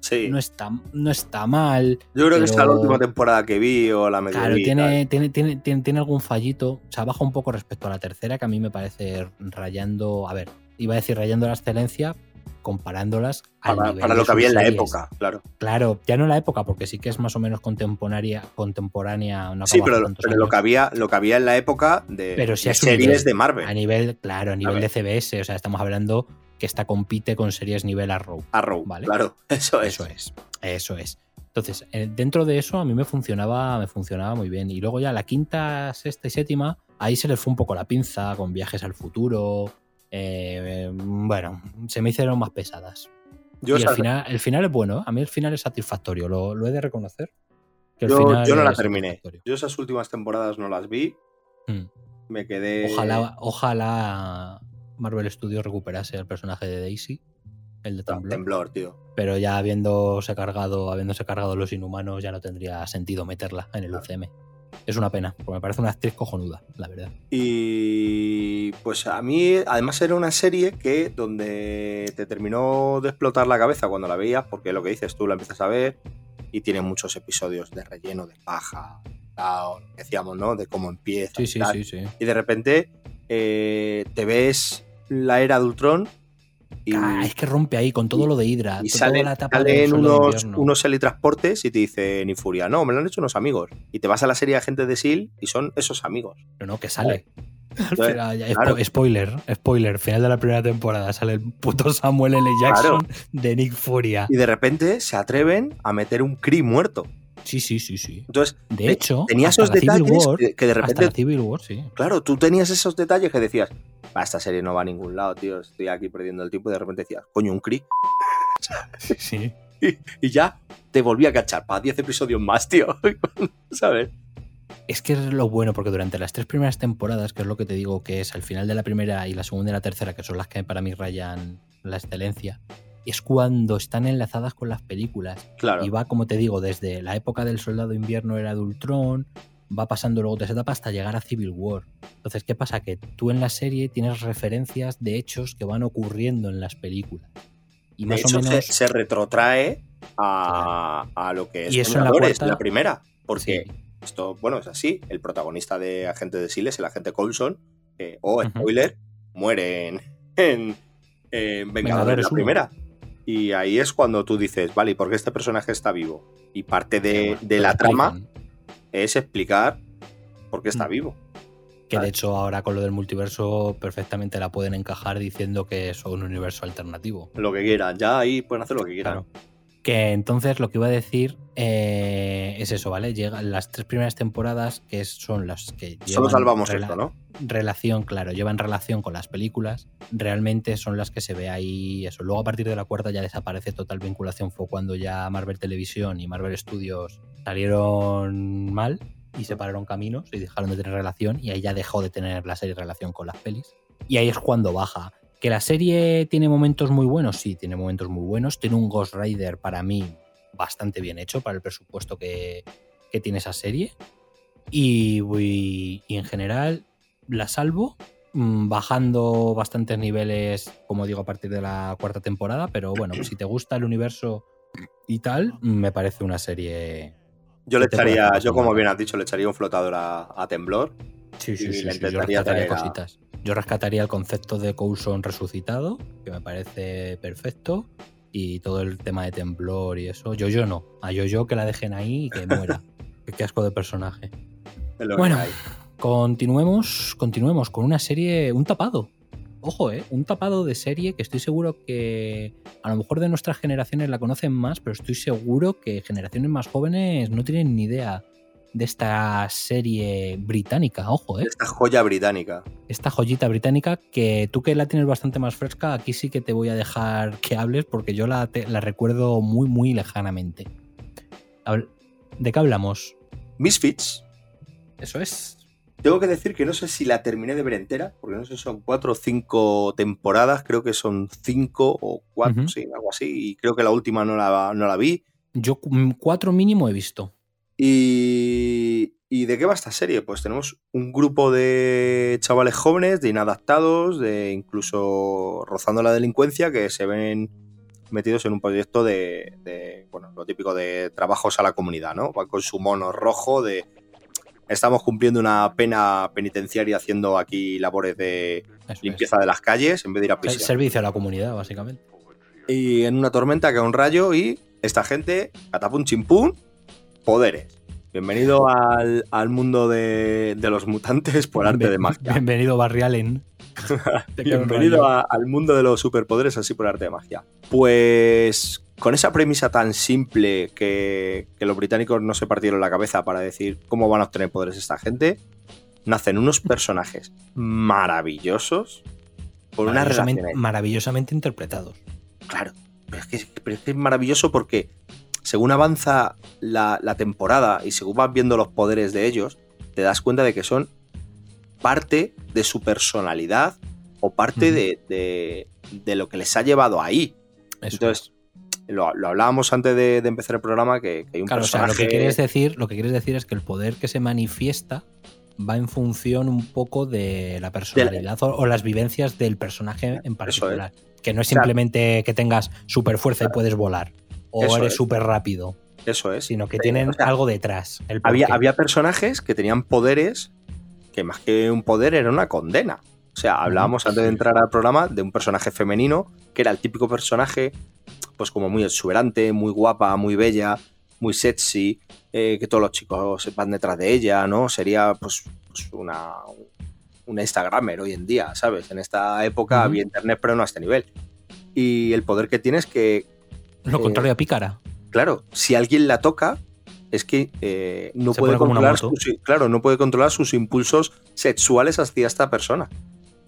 Sí. No está, no está mal. Yo creo que esta es la última temporada que vi o la medio Claro, vi tiene, tiene, tiene, tiene algún fallito. O sea, baja un poco respecto a la tercera, que a mí me parece rayando. A ver, iba a decir rayando la excelencia, comparándolas al Para, nivel para lo que había en la época, claro. Claro, ya no en la época, porque sí que es más o menos contemporánea, contemporánea no sí, pero, lo, que había, lo que había en la época de, Pero sí de series nivel, de Marvel. A nivel, claro, a nivel de CBS, o sea, estamos hablando que esta compite con series nivel Arrow. Arrow, Vale. claro. Eso es. Eso es, eso es. Entonces, eh, dentro de eso a mí me funcionaba, me funcionaba muy bien. Y luego ya la quinta, sexta y séptima, ahí se les fue un poco la pinza con viajes al futuro. Eh, bueno, se me hicieron más pesadas. Yo, y el final, el final es bueno, ¿eh? a mí el final es satisfactorio, lo, lo he de reconocer. que el yo- final yo no la terminé. Yo esas últimas temporadas no las vi. Mm. Me quedé. Ojalá, ojalá Marvel Studios recuperase el personaje de Daisy, el de Temblor. Temblor, tío. Pero ya habiéndose cargado, habiéndose cargado los inhumanos, ya no tendría sentido meterla en el UCM. Es una pena, porque me parece una actriz cojonuda, la verdad. Y pues a mí, además, era una serie que donde te terminó de explotar la cabeza cuando la veías, porque lo que dices tú la empiezas a ver y tiene muchos episodios de relleno, de paja, tal, decíamos, ¿no? De cómo empieza. Sí, y sí, tal. sí, sí. Y de repente eh, te ves la era de Ultron y, Ah, es que rompe ahí con todo lo de Hydra, y salen, la etapa salen unos, unos helitransportes y te dice ni furia, no, me lo han hecho unos amigos. Y te vas a la serie de Agentes de S.H.I.E.L.D. y son esos amigos. No, no, que sale. Entonces, Al final, ya, claro. spo- Spoiler, spoiler, final de la primera temporada sale el puto Samuel L. Jackson de Nick Furia. Y de repente se atreven a meter un Kree muerto. Sí, sí, sí, sí. Entonces, De hecho, tenía esos detalles War- que, que de repente, la Civil War, sí. claro, tú tenías esos detalles que decías, "Va, esta serie no va a ningún lado, tío, estoy aquí perdiendo el tiempo y de repente decías, coño, un Kree. Sí. Y ya te volví a cachar para 10 episodios más, tío. ¿Sabes? Es que es lo bueno, porque durante las tres primeras temporadas, que es lo que te digo que es al final de la primera y la segunda y la tercera, que son las que para mí rayan la excelencia, es cuando están enlazadas con las películas. Claro. Y va, como te digo, desde la época del Soldado Invierno era de Ultron, va pasando luego de esa etapa hasta llegar a Civil War. Entonces, ¿qué pasa? Que tú en la serie tienes referencias de hechos que van ocurriendo en las películas. Y De más hecho, o menos. se, se retrotrae a, a lo que es Y eso en la Vengadores, cuarta- la primera. Porque Sí. esto, bueno, es así. El protagonista de Agente de Siles, el agente Coulson, que, oh, spoiler, muere en, en, en Vengadores, Vengadores la primera. Y ahí es cuando tú dices, vale, ¿y por qué este personaje está vivo? Y parte de, de la trama es explicar por qué está Mm. vivo. Que de hecho ahora con lo del multiverso perfectamente la pueden encajar diciendo que es un universo alternativo. Lo que quieran, ya ahí pueden hacer lo que quieran. Claro. Que entonces lo que iba a decir eh, es eso, ¿vale? Llegan las tres primeras temporadas, que son las que Solo llevan salvamos rela- esto, ¿no? relación, claro, llevan relación con las películas, realmente son las que se ve ahí eso. Luego a partir de la cuarta ya desaparece total vinculación, fue cuando ya Marvel Televisión y Marvel Studios salieron mal y separaron caminos y dejaron de tener relación y ahí ya dejó de tener la serie relación con las pelis. Y ahí es cuando baja. ¿Que la serie tiene momentos muy buenos? Sí, tiene momentos muy buenos. Tiene un Ghost Rider para mí bastante bien hecho para el presupuesto que, que tiene esa serie. Y, y- y en general la salvo, mm, bajando bastantes niveles, como digo, a partir de la cuarta temporada. Pero bueno, si te gusta el universo y tal, me parece una serie. Yo le echaría, yo como bien has dicho, le echaría un flotador a, a Temblor. Sí, sí, Y sí, le sí, Yo intentaría rescataría traer a- cositas. Yo rescataría el concepto de Coulson resucitado, que me parece perfecto. Y todo el tema de temblor y eso. Yo, yo no. A yo, yo que la dejen ahí y que muera. Qué- asco de personaje. Bueno, continuemos, continuemos con una serie, un tapado. Ojo, ¿eh? Un tapado de serie que estoy seguro que a lo mejor de nuestras generaciones la conocen más, pero estoy seguro que generaciones más jóvenes no tienen ni idea de esta serie británica. Ojo, ¿eh? Esta joya británica. esta joyita británica que tú que la tienes bastante más fresca, aquí sí que te voy a dejar que hables porque yo la, te- la recuerdo muy, muy lejanamente. ¿De qué hablamos? Misfits. Eso es. Tengo que decir que no sé si la terminé de ver entera, porque no sé si son cuatro o cinco temporadas, creo que son cinco o cuatro, sí, algo así, y creo que la última no la, no la vi. Yo cu- cuatro mínimo he visto. Y, ¿Y de qué va esta serie? Pues tenemos un grupo de chavales jóvenes, de inadaptados, de incluso rozando la delincuencia, que se ven metidos en un proyecto de, de, bueno, lo típico de trabajos a la comunidad, ¿no? Van con su mono rojo de estamos cumpliendo una pena penitenciaria haciendo aquí labores de Eso es. limpieza de las calles en vez de ir a prisión. Servicio a la comunidad, básicamente. Y en una tormenta cae un rayo y esta gente, catapum chimpún, poderes. Bienvenido al, al mundo de, de los mutantes por arte de magia. Bienvenido Barry Allen. Bienvenido a- al mundo de los superpoderes así por arte de magia. Pues con esa premisa tan simple que, que los británicos no se partieron la cabeza para decir cómo van a obtener poderes esta gente, nacen unos personajes maravillosos con unas maravillosamente, interpretados. Claro, pero es que, pero es que es maravilloso porque según avanza la, la temporada y según vas viendo los poderes de ellos, te das cuenta de que son parte de su personalidad o parte de, de- de lo que les ha llevado ahí. Eso Entonces, lo, lo hablábamos antes de, de empezar el programa, que, que hay un Claro, o sea, lo que quieres decir, lo que quieres decir es que el poder que se manifiesta va en función un poco de la personalidad o, o las vivencias del personaje en particular. Que no es simplemente que tengas super fuerza y puedes volar. O Eso eres es. súper rápido. Eso es. Sino que tienen o sea, algo detrás. El había, había personajes que tenían poderes que más que un poder era una condena. O sea, hablábamos antes de entrar al programa de un personaje femenino que era el típico personaje, pues como muy exuberante, muy guapa, muy bella, muy sexy, eh, que todos los chicos van detrás de ella, ¿no? Sería pues, pues una, una Instagramer hoy en día, ¿sabes? En esta época había internet, pero no a este nivel. Y el poder que tiene es que Lo eh, contrario a Pícara. claro, si alguien la toca, es que eh, no Se puede controlar sus, claro, no puede controlar sus impulsos sexuales hacia esta persona.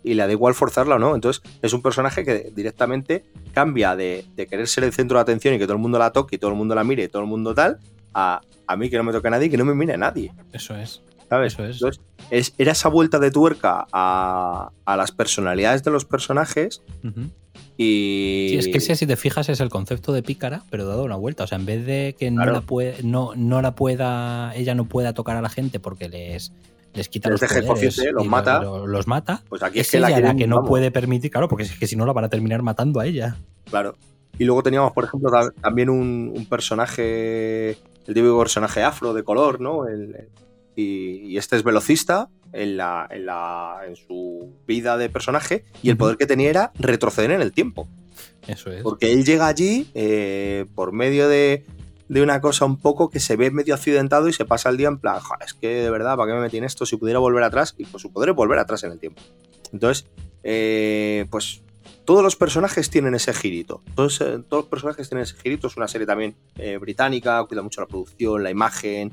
Y le da igual forzarla o no. Entonces, es un personaje que directamente cambia de, de querer ser el centro de atención y que todo el mundo la toque y todo el mundo la mire y todo el mundo tal, a, a mí que no me toque nadie y que no me mire nadie. Eso es. ¿Sabes? Eso es. Entonces, es- era esa vuelta de tuerca a, a las personalidades de los personajes. Y. Sí, es que ese, si te fijas, es el concepto de pícara, pero dado una vuelta. O sea, en vez de que Claro. no, la puede, no, no la pueda, ella no pueda tocar a la gente porque les, les quita los poderes los mata. lo- los mata. Pues aquí es, que la ella la quieren, que no vamos, puede permitir, claro, porque es que si no la van a terminar matando a ella. Claro. Y luego teníamos, por ejemplo, ta- también un, un personaje, el típico personaje afro de color, ¿no? El- y, y este es velocista en, la, en, la, en su vida de personaje y el poder que tenía era retroceder en el tiempo. Eso es. Porque él llega allí eh, por medio de, de una cosa un poco que se ve medio accidentado y se pasa el día en plan, "Ja, es que de verdad, ¿para qué me metí en esto? Si pudiera volver atrás, y pues su poder es volver atrás en el tiempo. Entonces, eh, pues todos los personajes tienen ese girito. Todos, eh, todos los personajes tienen ese girito. Es una serie también eh, británica, cuida mucho la producción, la imagen.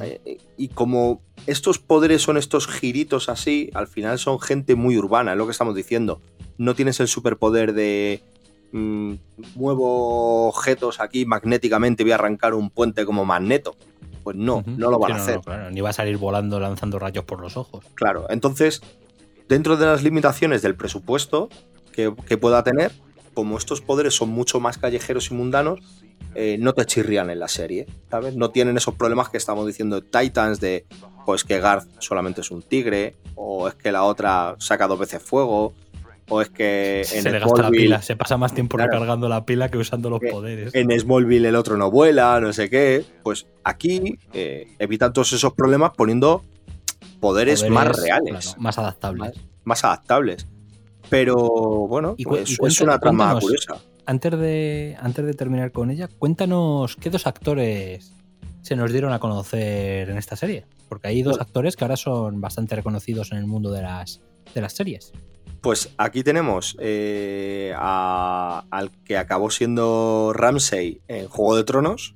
Eh, y como estos poderes son estos giritos así, al final son gente muy urbana, es lo que estamos diciendo. No tienes el superpoder de mm, muevo objetos aquí magnéticamente, voy a arrancar un puente como magneto. Pues no, no lo van Sí, a no, hacer. no, claro, ni va a salir volando lanzando rayos por los ojos. Claro, entonces, dentro de las limitaciones del presupuesto que, que pueda tener, como estos poderes son mucho más callejeros y mundanos, eh, no te chirrían en la serie, ¿sabes? No tienen esos problemas que estamos diciendo de Titans, de pues que Garth solamente es un tigre, o es que la otra saca dos veces fuego, o es que en se le gasta la pila, se pasa más tiempo Claro. recargando la pila que usando los Que poderes. en Smallville el otro no vuela, no sé qué. Pues aquí eh, evitan todos esos problemas poniendo poderes, más reales, claro, más adaptables. más adaptables. Pero bueno, Y cu- pues, es una trama curiosa. Antes de, antes de terminar con ella, cuéntanos qué dos actores se nos dieron a conocer en esta serie. Porque hay dos actores que ahora son bastante reconocidos en el mundo de las, de las series. Pues aquí tenemos eh, a- al que acabó siendo Ramsey en Juego de Tronos,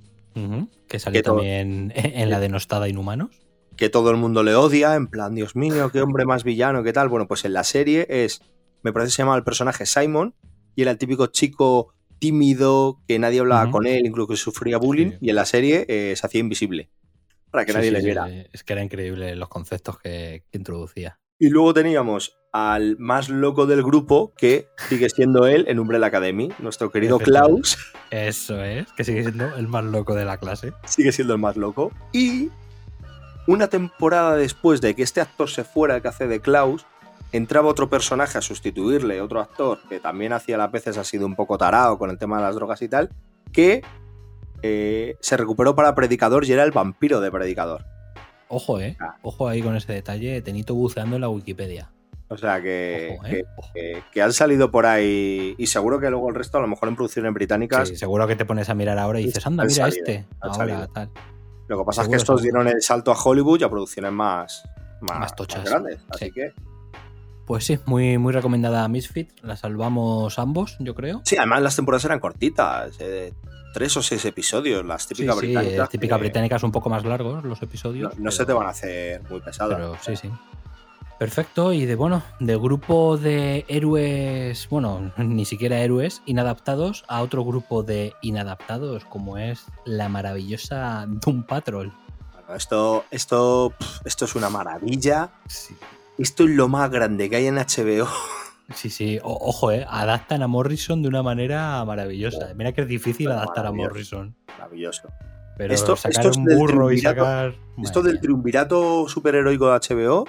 Que salió Que también en la denostada Inhumanos. que todo el mundo le odia, en plan, Dios mío, qué hombre más villano, qué tal. Bueno, pues en la serie es, me parece que se llama el personaje Simon, y era el típico chico tímido, que nadie hablaba con él, incluso que sufría bullying, Sí. y en la serie eh, se hacía invisible, para que Sí, nadie sí, le viera. Es que era increíble los conceptos que, que introducía. Y luego teníamos al más loco del grupo, que sigue siendo él en Umbrella Academy, nuestro querido. Klaus, Eso es, que sigue siendo el más loco de la clase. sigue siendo el más loco. Y una temporada después de que este actor se fuera, el que hace de Klaus, entraba otro personaje a sustituirle, otro actor que también hacía las veces ha sido un poco tarado con el tema de las drogas y tal, que eh, se recuperó para Predicador y era el vampiro de Predicador. Ojo, eh. Ah. Ojo ahí con ese detalle. Tenito buceando en la Wikipedia. O sea que, Ojo, eh. que, que- que han salido por ahí y seguro que luego el resto, a lo mejor en producciones británicas, Sí, seguro que te pones a mirar ahora y dices, anda, mira salido, este. Ahora, tal. lo que pasa es que estos dieron el salto a Hollywood y a producciones más, más, Más tochas. más grandes. Así Sí. que Pues sí, muy, muy recomendada Misfit. La salvamos ambos, yo creo. Sí, además las temporadas eran cortitas, eh, tres o seis episodios, las Sí, típicas sí, británicas. típica que británicas un poco más largos los No, episodios. no se te van a hacer muy pesadas. Pero sí, sí. Perfecto, y de bueno, de grupo de héroes, bueno, ni siquiera héroes, inadaptados a otro grupo de inadaptados, como es la maravillosa Doom Patrol. Bueno, esto, esto, esto es una maravilla. Sí, Esto es lo más grande que hay en HBO. sí, sí. O- ojo, eh, adaptan a Morrison de una manera maravillosa. Mira que es difícil Pero adaptar a. Morrison. Maravilloso. Pero Esto- sacar esto es un burro y sacar. Esto del triunvirato superheroico de HBO,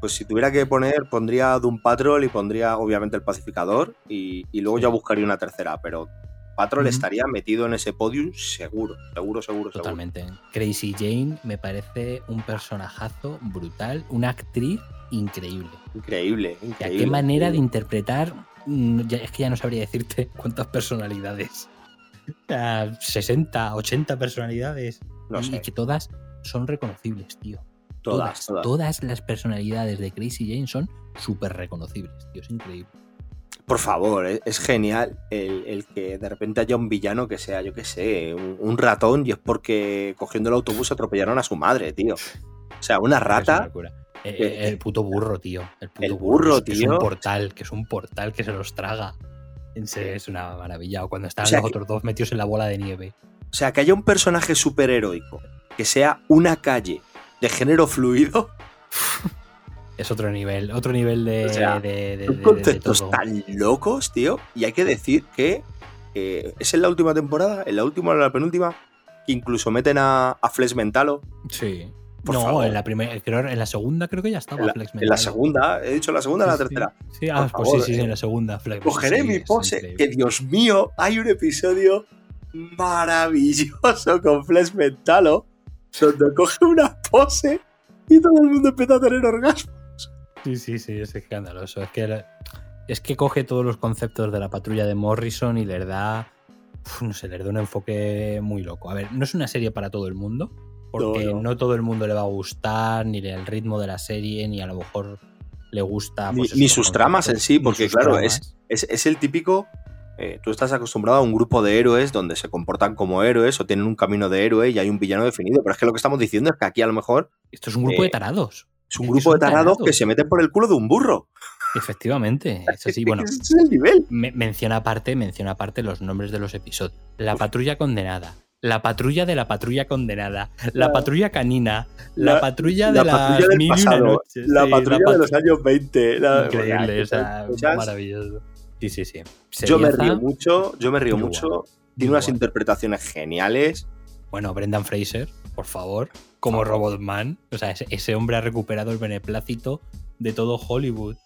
pues si tuviera que poner, pondría Doom Patrol y pondría obviamente el Pacificador y, y luego Sí. ya buscaría una tercera, pero Patrol estaría metido en ese podium seguro, seguro, seguro, seguro. Totalmente. Crazy Jane me parece un personajazo brutal, una actriz increíble. Increíble, O sea, increíble. qué manera de interpretar. mm, ya- es que ya no sabría decirte cuántas personalidades. O sea, 60, 80 personalidades. No sé. y que todas son reconocibles, tío. Todas, todas. todas las personalidades de Crazy Jane son súper reconocibles, tío. Es increíble. Por favor, es, es genial el, el que de repente haya un villano que sea, yo qué sé, un, un ratón y es porque cogiendo el autobús atropellaron a su madre, tío. O sea, una Es una rata. locura. Eh, eh, el puto burro, tío. El, puto El burro, es- que Es tío. un portal, que es un portal que se los traga. Es una maravilla. O cuando están O sea los otros dos metidos en la bola de nieve. O sea, que haya un personaje superheroico que sea una calle de género fluido. Es otro nivel, otro nivel de, O sea, de- conceptos todo. tan locos, tío. Y hay que decir que eh, es en la última temporada, en la última o en la penúltima, que incluso meten a, a Flesh Mentalo. Sí. Por no, favor. en la primera, creo en la segunda creo que ya estaba la, Flex en la segunda, he dicho la segunda o la Sí, sí. tercera. Sí, ah, pues favor, sí, sí, eh. en la segunda. Flex. Cogeré Sí, mi pose, que Dios mío, hay un episodio maravilloso con Flesh Mentalo, donde coge una pose y todo el mundo empieza a tener orgasmo. Sí, sí, sí, es escandaloso. Es que, la- es que coge todos los conceptos de la patrulla de Morrison y les da, no sé, les da un enfoque muy loco. A ver, no es una serie para todo el mundo, porque No, no, no. todo el mundo le va a gustar, ni el ritmo de la serie, ni a lo mejor le gusta. Ni- pues, ni sus tramas en sí, porque, claro. Es, es el típico. eh, tú estás acostumbrado a un grupo de héroes donde se comportan como héroes o tienen un camino de héroe y hay un villano definido. Pero es que lo que estamos diciendo es que aquí a lo mejor Esto es un grupo eh, de tarados. es un grupo de tarados que se meten por el culo de un burro. Efectivamente, es así. Bueno, es el nivel. Me- menciona aparte, menciona aparte los nombres de los episodios. La patrulla condenada. La patrulla de la patrulla condenada. La La- patrulla canina. La, la- patrulla de La patrulla del mil y una pasado. noches. La Sí, patrulla de los años 20. la- Increíble, o sea, maravilloso. Sí, sí, sí. Yo me río mucho, yo me río muy mucho. guay, Tiene unas guay. interpretaciones geniales. Bueno, Brendan Fraser, por favor, como Robotman. O sea, ese, ese hombre ha recuperado el beneplácito de todo Hollywood.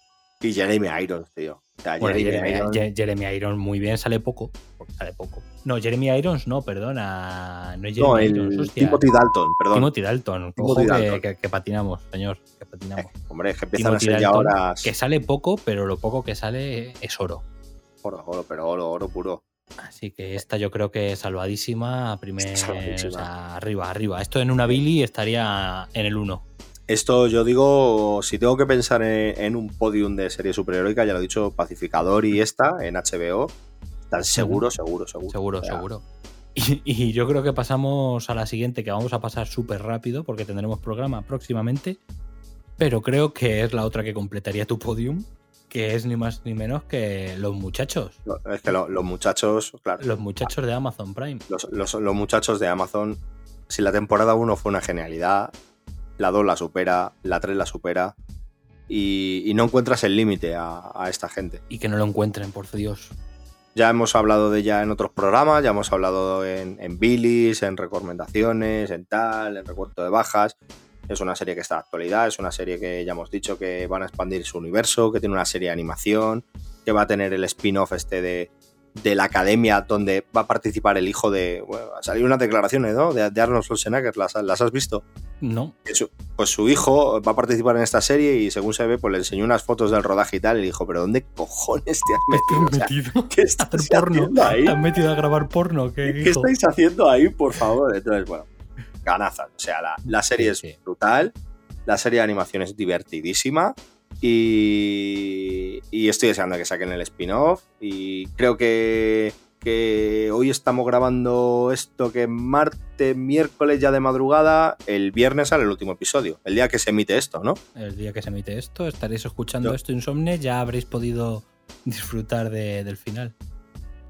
Y Jeremy Irons, tío. Bueno, Jeremy Jeremy, Irons- Je- Jeremy Irons muy bien, sale poco. Sale poco. No, Jeremy Irons no, perdona. No es Jeremy No, Irons, el hostia. Timothy Dalton, perdón. Timothy Dalton. Timothy que, Dalton. que- que patinamos, señor. Que patinamos. Eh, hombre, es que empiezan Timothy a ser ya horas. Que sale poco, pero lo poco que sale es oro. Oro, oro, pero oro, oro puro. Así que esta yo creo que es salvadísima. Primer, salvadísima. o sea, arriba, arriba. Esto en una Billy estaría en el 1. Esto yo digo, si tengo que pensar en, en un podium de serie superheroica, ya lo he dicho, Pacificador y esta en HBO, están seguro, seguro, seguro. Seguro, O sea, seguro. Y, y yo creo que pasamos a la siguiente, que vamos a pasar súper rápido porque tendremos programa próximamente. Pero creo que es la otra que completaría tu podium, que es ni más ni menos que Los Muchachos. Es que lo- los muchachos, claro, Los Muchachos de Amazon Prime. los, los- los muchachos de Amazon, si la temporada 1 fue una genialidad, la 2 la supera, la 3 la supera, y, y no encuentras el límite a, a esta gente. Y que no lo encuentren, por Dios. Ya hemos hablado de ella en otros programas, ya hemos hablado en, en Billys, en recomendaciones, en tal, en recuento de bajas. Es una serie que está en actualidad, es una serie que ya hemos dicho que van a expandir su universo, que tiene una serie de animación, que va a tener el spin-off este de, de la academia donde va a participar el hijo de... Bueno, ha salido unas declaraciones, ¿no? De, de Arnold Schwarzenegger, ¿las, las has visto? No, su- pues su hijo va a participar en esta serie y según se ve, pues le enseñó unas fotos del rodaje y tal, y le dijo, pero ¿dónde cojones te has metido? O sea, metido. ¿Qué estás Hacer porno. haciendo ahí? ¿Te has metido a grabar porno? ¿Qué, ¿Qué estáis haciendo ahí, por favor? Entonces, bueno, ganazas. O sea, la, la serie Sí, es sí. brutal, la serie de animación es divertidísima y, y estoy deseando que saquen el spin-off y creo que, que hoy estamos grabando esto que martes, miércoles ya de madrugada, el viernes sale el último episodio, el día que se emite esto, ¿no? El día que se emite esto, estaréis escuchando Yo- esto insomne, ya habréis podido disfrutar de- del final.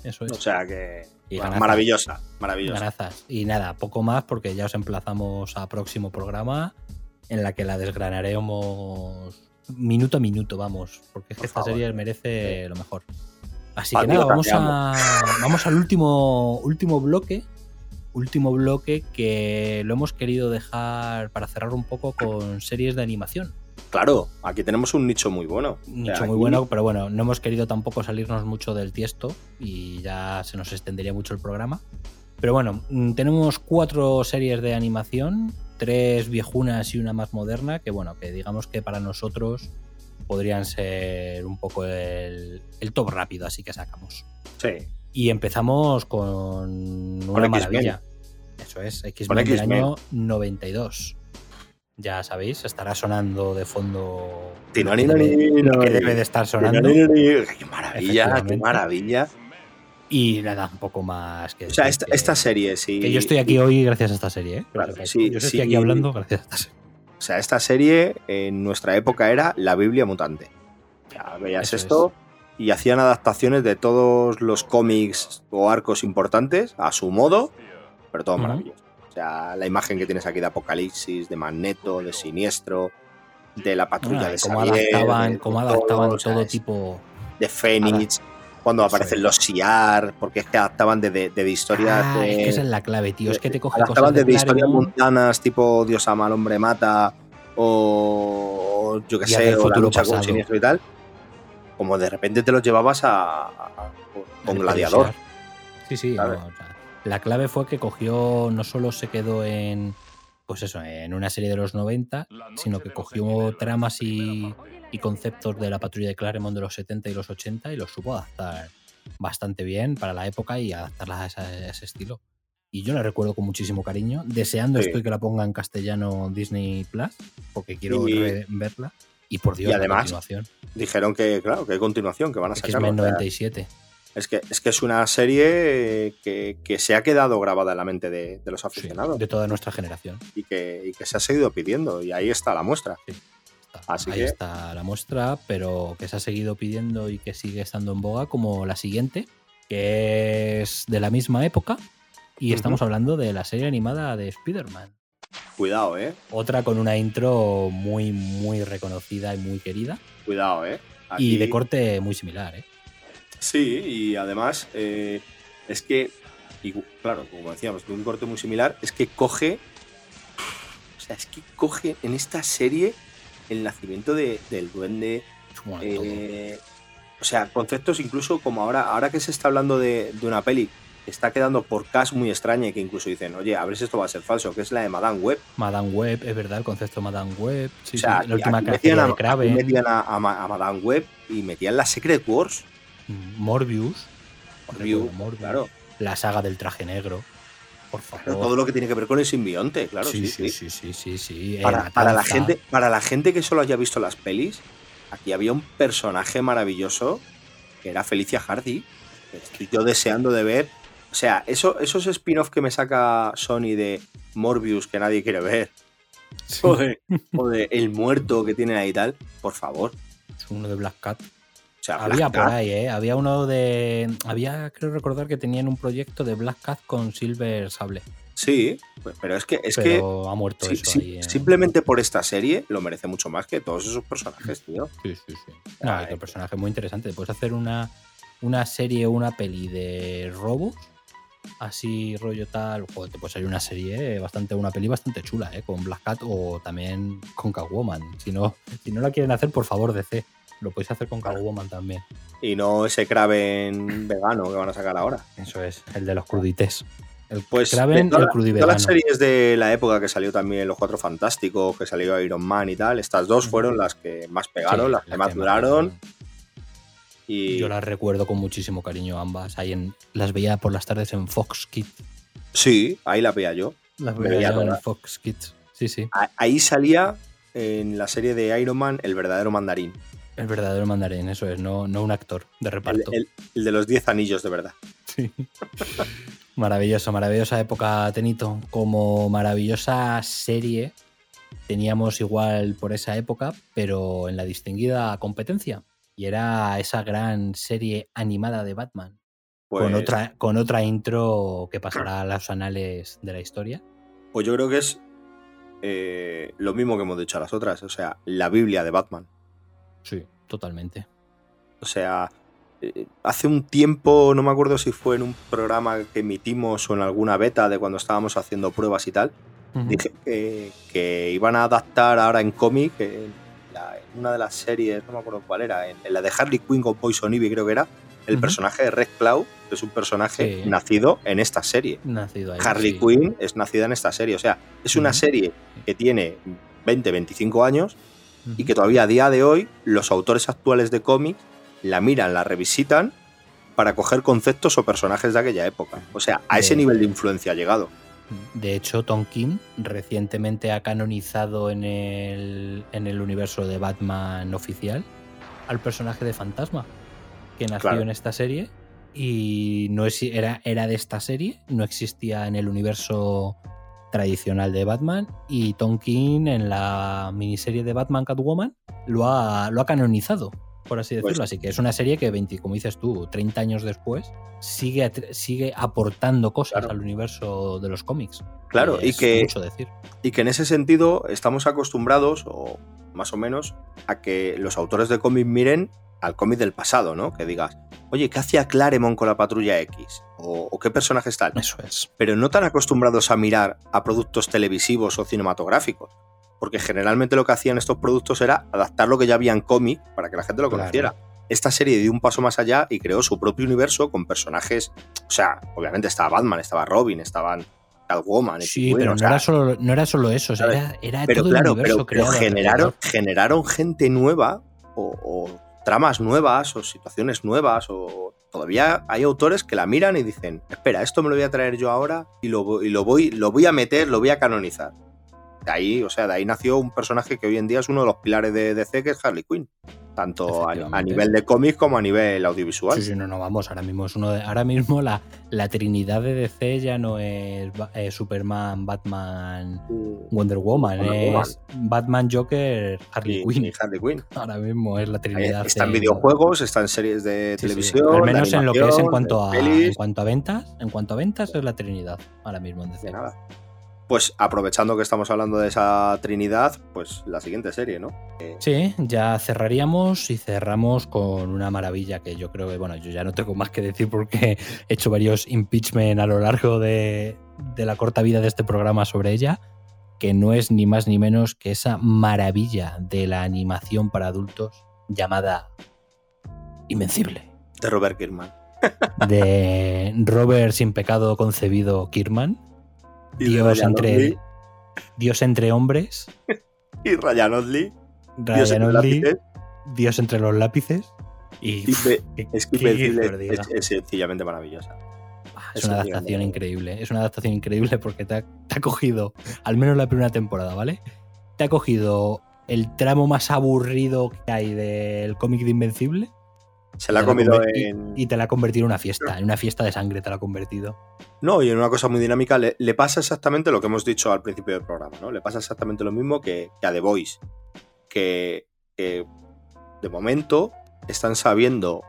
Eso es. O sea que... Y bueno, maravillosa, maravillosa. Ganazas. Y nada, poco más porque ya os emplazamos a próximo programa en la que la desgranaremos minuto a minuto, vamos, porque es Por que esta favor. serie merece lo mejor. Así que nada, vamos, a, vamos al último, último bloque. Último bloque que lo hemos querido dejar para cerrar un poco con series de animación. Claro, aquí tenemos un nicho muy bueno. Un nicho muy bueno, pero bueno, no hemos querido tampoco salirnos mucho del tiesto y ya se nos extendería mucho el programa. Pero bueno, mm, tenemos cuatro series de animación, tres viejunas y una más moderna, que bueno, que digamos que para nosotros podrían ser un poco el, el top rápido, así que sacamos. Sí. Y empezamos con una maravilla. Eso es, X-Men del año 92. Ya sabéis, estará sonando de fondo Tino, lo que debe- de estar sonando. ¡Qué maravilla! ¡Qué maravilla! Y nada, un poco más que O sea, esta, que- esta serie, sí. que yo estoy aquí hoy gracias a esta serie, ¿eh? Claro, sí, yo estoy sí. aquí hablando gracias a esta serie. O sea, esta serie en nuestra época era la Biblia mutante. Sea, veías Eso esto y hacían adaptaciones de todos los cómics o arcos importantes a su modo, pero todo maravilloso. O sea, la imagen que tienes aquí de Apocalipsis, de Magneto, de Siniestro, de la patrulla Ah, de cómo Xavier, adaptaban, de- cómo adaptaban todo, tipo. de Fénix, cuando aparecen es. los Siar, porque es que adaptaban de, de, de historias Ah, de, es que esa es la clave, tío. Es que te coge adaptaban cosas de desde historias Claremont mundanas tipo Dios ama al hombre mata o yo hacia sé, o la lucha con pasado. siniestro y tal, como de repente te los llevabas a, a- con gladiador. Sí, sí. ¿sabes? no, o sea, la clave fue que cogió, no solo se quedó en, pues eso, en una serie de los 90, sino que cogió tramas y, y conceptos de la patrulla de Claremont de los 70 y los 80 y los supo adaptar bastante bien para la época y adaptarlas a, esa- a ese estilo. Y yo la recuerdo con muchísimo cariño, deseando Sí. estoy que la ponga en castellano Disney Plus, porque quiero Y- verla. Y por Dios, y además, continuación. Dijeron que, claro, que hay continuación, que van a sacarlo. X-Men o sea, 97. es, que, es que es una serie que, que se ha quedado grabada en la mente de, de los Sí, aficionados de toda nuestra generación. y, que, y que se ha seguido pidiendo. Y ahí está la muestra. Está- Así Ahí que- está la muestra, pero que se ha seguido pidiendo y que sigue estando en boga como la siguiente, que es de la misma época. Y estamos hablando de la serie animada de Spider-Man. Cuidado, ¿eh? Otra con una intro muy, muy reconocida y muy querida. Cuidado, ¿eh? Y de corte muy similar, ¿eh? Sí, y además eh, es que, y, claro, como decíamos, de un corte muy similar, es que coge, o sea, es que coge en esta serie el nacimiento de- del duende, eh, o sea, conceptos incluso como ahora, ahora que se está hablando de, de una peli que está quedando por cast muy extraña y que incluso dicen, oye, a ver si esto va a ser falso, que es la de Madame Web. Madame Web, es verdad, el concepto Madame Web. Sí, o sea, sí, la última metían, a, de metían a- a Ma- a Madame Web y metían la Secret Wars. Morbius. Morbius, recuerdo Morbius, claro. La saga del traje negro. Por favor. Todo lo que tiene que ver con el simbionte, claro, sí, sí. sí, sí, sí, sí. Eh, para, para la gente, para la gente que solo haya visto las pelis, aquí había un personaje maravilloso que era Felicia Hardy. que Estoy yo deseando de ver. O sea, eso, esos spin-off que me saca Sony de Morbius que nadie quiere ver. O, de, o de El Muerto que tienen ahí y tal. Por favor. Es uno de Black Cat. O sea, Había Black por Cat, ahí, ¿eh? Había uno de. Había, creo recordar que tenían un proyecto de Black Cat con Silver Sable. Sí, pues, pero es que, es que pero ha muerto sí, eso sí, ahí. ¿eh? simplemente por esta serie lo merece mucho más que todos esos personajes, tío. Sí, sí, sí. No, es que el personaje es muy interesante. Puedes hacer una, una serie o una peli de robos. Así, rollo tal. Joder, te puede salir una serie bastante, una peli bastante chula, ¿eh? Con Black Cat o también con Catwoman. Si no, si no la quieren hacer, por favor, DC. Lo podéis hacer con Catwoman también. Y no ese Kraven vegano que van a sacar ahora. Eso es, el de los crudités. El Pues Kraven, toda- el crudivegano. todas las series de la época que salió también Los Cuatro Fantásticos, que salió Iron Man y tal, estas dos fueron las que más pegaron, Sí, las que las más que duraron. Y Yo las recuerdo con muchísimo cariño ambas. Ahí en, las veía por las tardes en Fox Kids. sí, ahí la veía yo. Las veía yo en. Fox Kids. Sí, sí. Ahí salía en la serie de Iron Man el verdadero mandarín, El verdadero mandarín, eso es, no, no un actor de reparto. el- el de los 10 anillos de verdad. Sí. Maravilloso, maravillosa época, Tenito. Como maravillosa serie, teníamos igual por esa época, pero en la distinguida competencia. Y era esa gran serie animada de Batman. Pues, Con, otra, con otra intro que pasará a los anales de la historia. pues yo creo que es eh, lo mismo que hemos dicho a las otras, o sea, la Biblia de Batman. Sí, totalmente. O sea, eh, hace un tiempo, no me acuerdo si fue en un programa que emitimos o en alguna beta de cuando estábamos haciendo pruebas y tal, dije que, que iban a adaptar ahora en cómic, en, la- en una de las series, no me acuerdo cuál era, en, en la de Harley Quinn con Poison Ivy creo que era, el personaje de Red Cloud, que es un personaje Sí. nacido en esta serie. Nacido ahí. Harley sí. Quinn es nacida en esta serie, o sea, es una serie que tiene 20, 25 años y que todavía a día de hoy los autores actuales de cómics la miran, la revisitan para coger conceptos o personajes de aquella época. O sea, a ese nivel de influencia ha llegado. De hecho, Tom King recientemente ha canonizado en el, en el universo de Batman oficial al personaje de Fantasma, que nació Claro. en esta serie y no es, era, era de esta serie, no existía en el universo tradicional de Batman y Tom King en la miniserie de Batman Catwoman lo ha, lo ha canonizado por así Pues- decirlo. Así que es una serie que, 20, como dices tú, 30 años después, sigue, sigue aportando cosas Claro. al universo de los cómics. Claro, y es que, mucho decir. y que en ese sentido estamos acostumbrados, o más o menos, a que los autores de cómic miren al cómic del pasado, ¿no? Que digas, oye, ¿qué hacía Claremont con la patrulla X? O, o qué personajes tal. Eso es. Pero no tan acostumbrados a mirar a productos televisivos o cinematográficos. Porque generalmente lo que hacían estos productos era adaptar lo que ya había en cómic para que la gente lo Claro. conociera. Esta serie dio un paso más allá y creó su propio universo con personajes. O sea, obviamente estaba Batman, estaba Robin, estaban Catwoman. Sí, pero o no, sea, era solo, no era solo eso, o sea, ¿sabes? era, era pero todo claro, el universo pero, pero generaron, generaron gente nueva o, o tramas nuevas o situaciones nuevas o todavía hay autores que la miran y dicen, espera, esto me lo voy a traer yo ahora y lo, y lo voy, lo voy a meter, lo voy a canonizar. De ahí, o sea, de ahí nació un personaje que hoy en día es uno de los pilares de DC, que es Harley Quinn. Tanto a, nivel de cómics como a nivel audiovisual. Sí, sí, no, no, vamos, ahora mismo es uno de, ahora mismo la, la trinidad de DC ya no es eh, Superman, Batman, Wonder Woman, Wonder es Batman, Joker, Harley Quinn. Harley Quinn. Ahora mismo es la trinidad. Está en de- videojuegos, está en series de Sí, sí, televisión. Al menos en lo que es en cuanto a, pelis. en cuanto a ventas, en cuanto a ventas es la trinidad ahora mismo en DC. De nada. Pues aprovechando que estamos hablando de esa Trinidad, pues la siguiente serie, ¿no? Sí, ya cerraríamos y cerramos con una maravilla que yo creo que, bueno, yo ya no tengo más que decir porque he hecho varios impeachment a lo largo de, de la corta vida de este programa sobre ella, que no es ni más ni menos que esa maravilla de la animación para adultos llamada Invencible, De Robert Kirkman. de Robert sin pecado concebido Kirman, Y Dios entre, Dios entre hombres, Y Ryan Otley. Dios entre lápices, Dios entre los lápices y... ¿qué- Es que sencillamente maravillosa. Ah, Es una adaptación increíble. Es una adaptación increíble porque te ha, te ha cogido, al menos la primera temporada, ¿vale? Te ha cogido el tramo más aburrido que hay del cómic de Invencible. Se la ha comido en. Y, te la ha convertido en una fiesta, en una fiesta de sangre te la ha convertido. No, y en una cosa muy dinámica le, le pasa exactamente lo que hemos dicho al principio del programa, ¿no? Le pasa exactamente lo mismo que, que a The Voice. Que, que de momento están sabiendo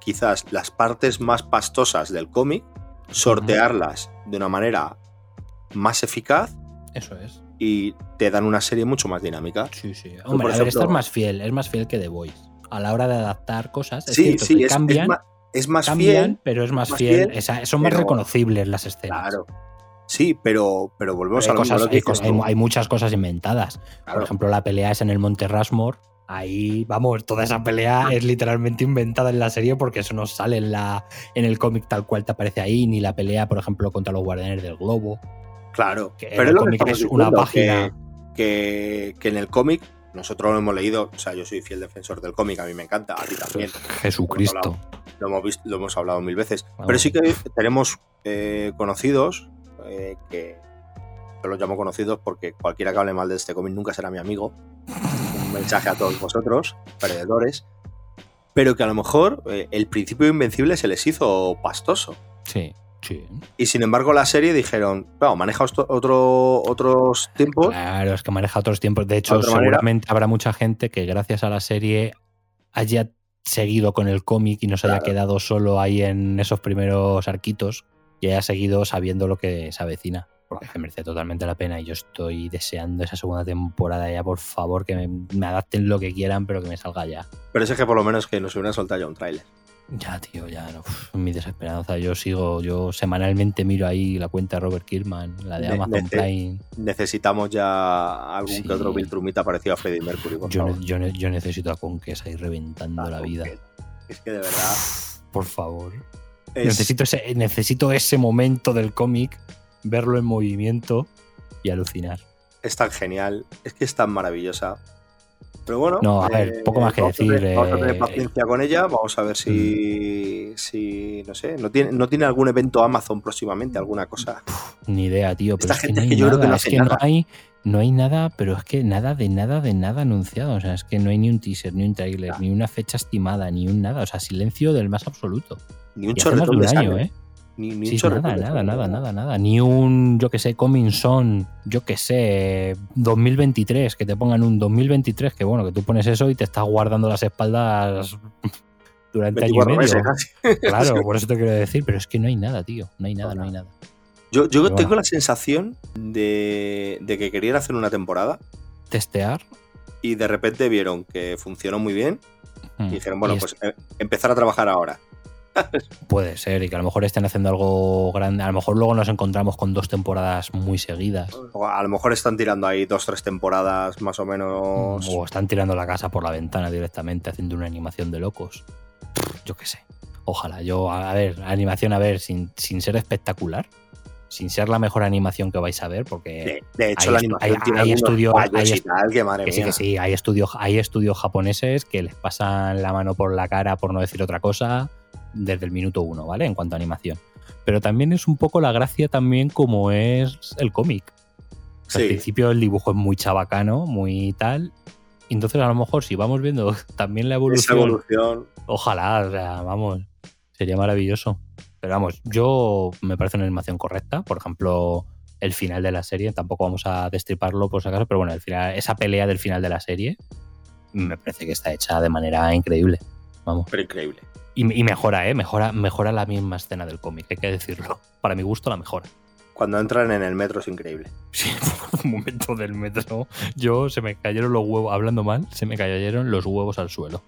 quizás las partes más pastosas del cómic, sortearlas de una manera más eficaz Eso es. y te dan una serie mucho más dinámica. Sí, sí. por Hombre, a ver, esta es más fiel, es más fiel que The Voice. A la hora de adaptar cosas, es sí, cierto sí, que es, es cambian, ma- es más cambian, fiel. pero es más, más fiel. fiel, esa- son más reconocibles las escenas. Claro. Sí, pero, pero volvemos a lo cosas- que hay hay- muchas cosas inventadas. Claro. Por ejemplo, la pelea es en el Monte Rushmore. Ahí, vamos, toda esa pelea es literalmente inventada en la serie porque eso no sale en, la, en el cómic tal cual te aparece ahí, ni la pelea, por ejemplo, contra los guardianes del globo. Claro, Que pero el es cómic una página. Que, que, que en el cómic, nosotros lo hemos leído, o sea, yo soy fiel defensor del cómic, a mí me encanta, a ti también, Jesucristo. lo hemos, visto, lo hemos hablado mil veces. Vamos. Pero sí que tenemos eh, conocidos eh, que yo los llamo conocidos porque cualquiera que hable mal de este cómic nunca será mi amigo. Un mensaje a todos vosotros, perdedores. Pero que a lo mejor eh, el principio Invencible se les hizo pastoso. Sí, sí. Y sin embargo, la serie dijeron, claro, maneja otro, otros tiempos. Claro, es que maneja otros tiempos. De hecho, De otra manera. seguramente habrá mucha gente que gracias a la serie haya seguido con el cómic y no se haya quedado solo ahí en esos primeros arquitos y haya seguido sabiendo lo que se avecina. Porque se merece totalmente la pena y yo estoy deseando esa segunda temporada ya, por favor, que me, me adapten lo que quieran, pero que me salga ya. Pero ese que por lo menos que nos hubieran soltado ya un tráiler. Ya, tío, ya, no. Uf, mi desesperanza. Yo sigo, yo semanalmente miro ahí la cuenta de Robert Kirkman, la de Amazon nece- Prime. Necesitamos ya algún Sí. que otro Bill Trumita parecido a Freddie Mercury, por Yo, favor. ne- yo, ne- yo necesito a Conques ahí reventando Ah, la vida. Es que de verdad. Por favor. es- Necesito, ese, necesito ese momento del cómic, verlo en movimiento y alucinar. es tan genial, es que es tan maravillosa. Pero bueno, No, a ver, poco más que vamos a decir, tener- vamos a tener eh, paciencia con ella, vamos a ver si, si no sé, no tiene, no tiene algún evento Amazon próximamente, alguna cosa. Ni idea, tío. Pero Esta es que gente no es hay que yo creo que no es que no hay, no hay nada, pero es que nada de nada de nada anunciado. O sea, es que no hay ni un teaser, ni un trailer, Ya. ni una fecha estimada, ni un nada. O sea, silencio del más absoluto. Ni un más de chorretón un año, sangre. ¿eh? Ni, ni Sí, un nada, nada, nada, nada, nada. Ni un, yo que sé, Coming Son, yo que sé, 2023, que te pongan un 2023, que bueno, que tú pones eso y te estás guardando las espaldas durante año y 24 medio. meses. Claro, por eso te quiero decir, pero es que no hay nada, tío. No hay nada, no hay nada. Yo, yo tengo bueno. la sensación de, de que querían hacer una temporada Testear. y de repente vieron que funcionó muy bien mm, y dijeron, bueno, y pues eh, empezar a trabajar ahora. Puede ser, y que a lo mejor estén haciendo algo grande. A lo mejor luego nos encontramos con dos temporadas muy seguidas. O a lo mejor están tirando ahí dos, tres temporadas más o menos. O están tirando la casa por la ventana directamente, haciendo una animación de locos. Yo qué sé. Ojalá. Yo, a ver, animación, a ver, sin, sin ser espectacular. Sin ser la mejor animación que vais a ver, porque. De, de hecho, hay la estu- animación hay- tiene hay algunos estudio- fallos hay y est- tal, que madre Que sí, mía. que sí, hay estudios, hay estudios japoneses que les pasan la mano por la cara, por no decir otra cosa, desde el minuto uno, ¿vale? En cuanto a animación. Pero también es un poco la gracia también como es el cómic. O sea, Al principio el dibujo es muy chabacano, muy tal. y Entonces, a lo mejor, si vamos viendo también la Esa evolución, evolución. ojalá, o sea, vamos, sería maravilloso. Pero vamos, yo me parece una animación correcta. Por ejemplo, el final de la serie, tampoco vamos a destriparlo por si acaso, pero bueno, el final, esa pelea del final de la serie me parece que está hecha de manera increíble. Vamos. Pero increíble. Y, y mejora, ¿eh? Mejora, mejora la misma escena del cómic, hay que decirlo. Para mi gusto, la mejora. Cuando entran en el metro es increíble. Sí, un momento del metro. Yo se me cayeron los huevos, hablando mal, se me cayeron los huevos al suelo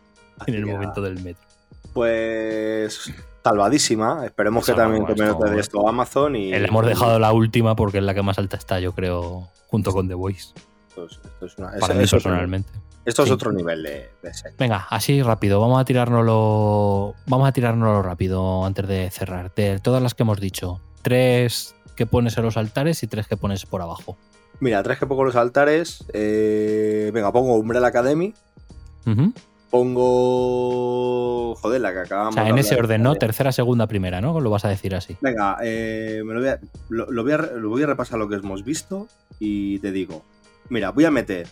en el momento del metro. Pues salvadísima. Esperemos que también tome nota de esto Amazon y. Le hemos dejado la última porque es la que más alta está, yo creo, junto con The Voice. Esto es, esto es una- Para es- mí personalmente. Esto es otro nivel de, de. Venga, así rápido, vamos a tirárnoslo. Vamos a tirárnoslo rápido antes de cerrar. De todas las que hemos dicho, tres que pones en los altares y tres que pones por abajo. Mira, tres que pongo los altares. eh, venga, pongo Umbrella Academy. Pongo. Joder, la que acabamos O sea, en ese orden, ¿no? Tercera, segunda, primera, ¿no? Lo vas a decir así. Venga, eh, me lo, voy a, lo, lo voy a, lo voy a repasar lo que hemos visto y te digo. Mira, voy a meter.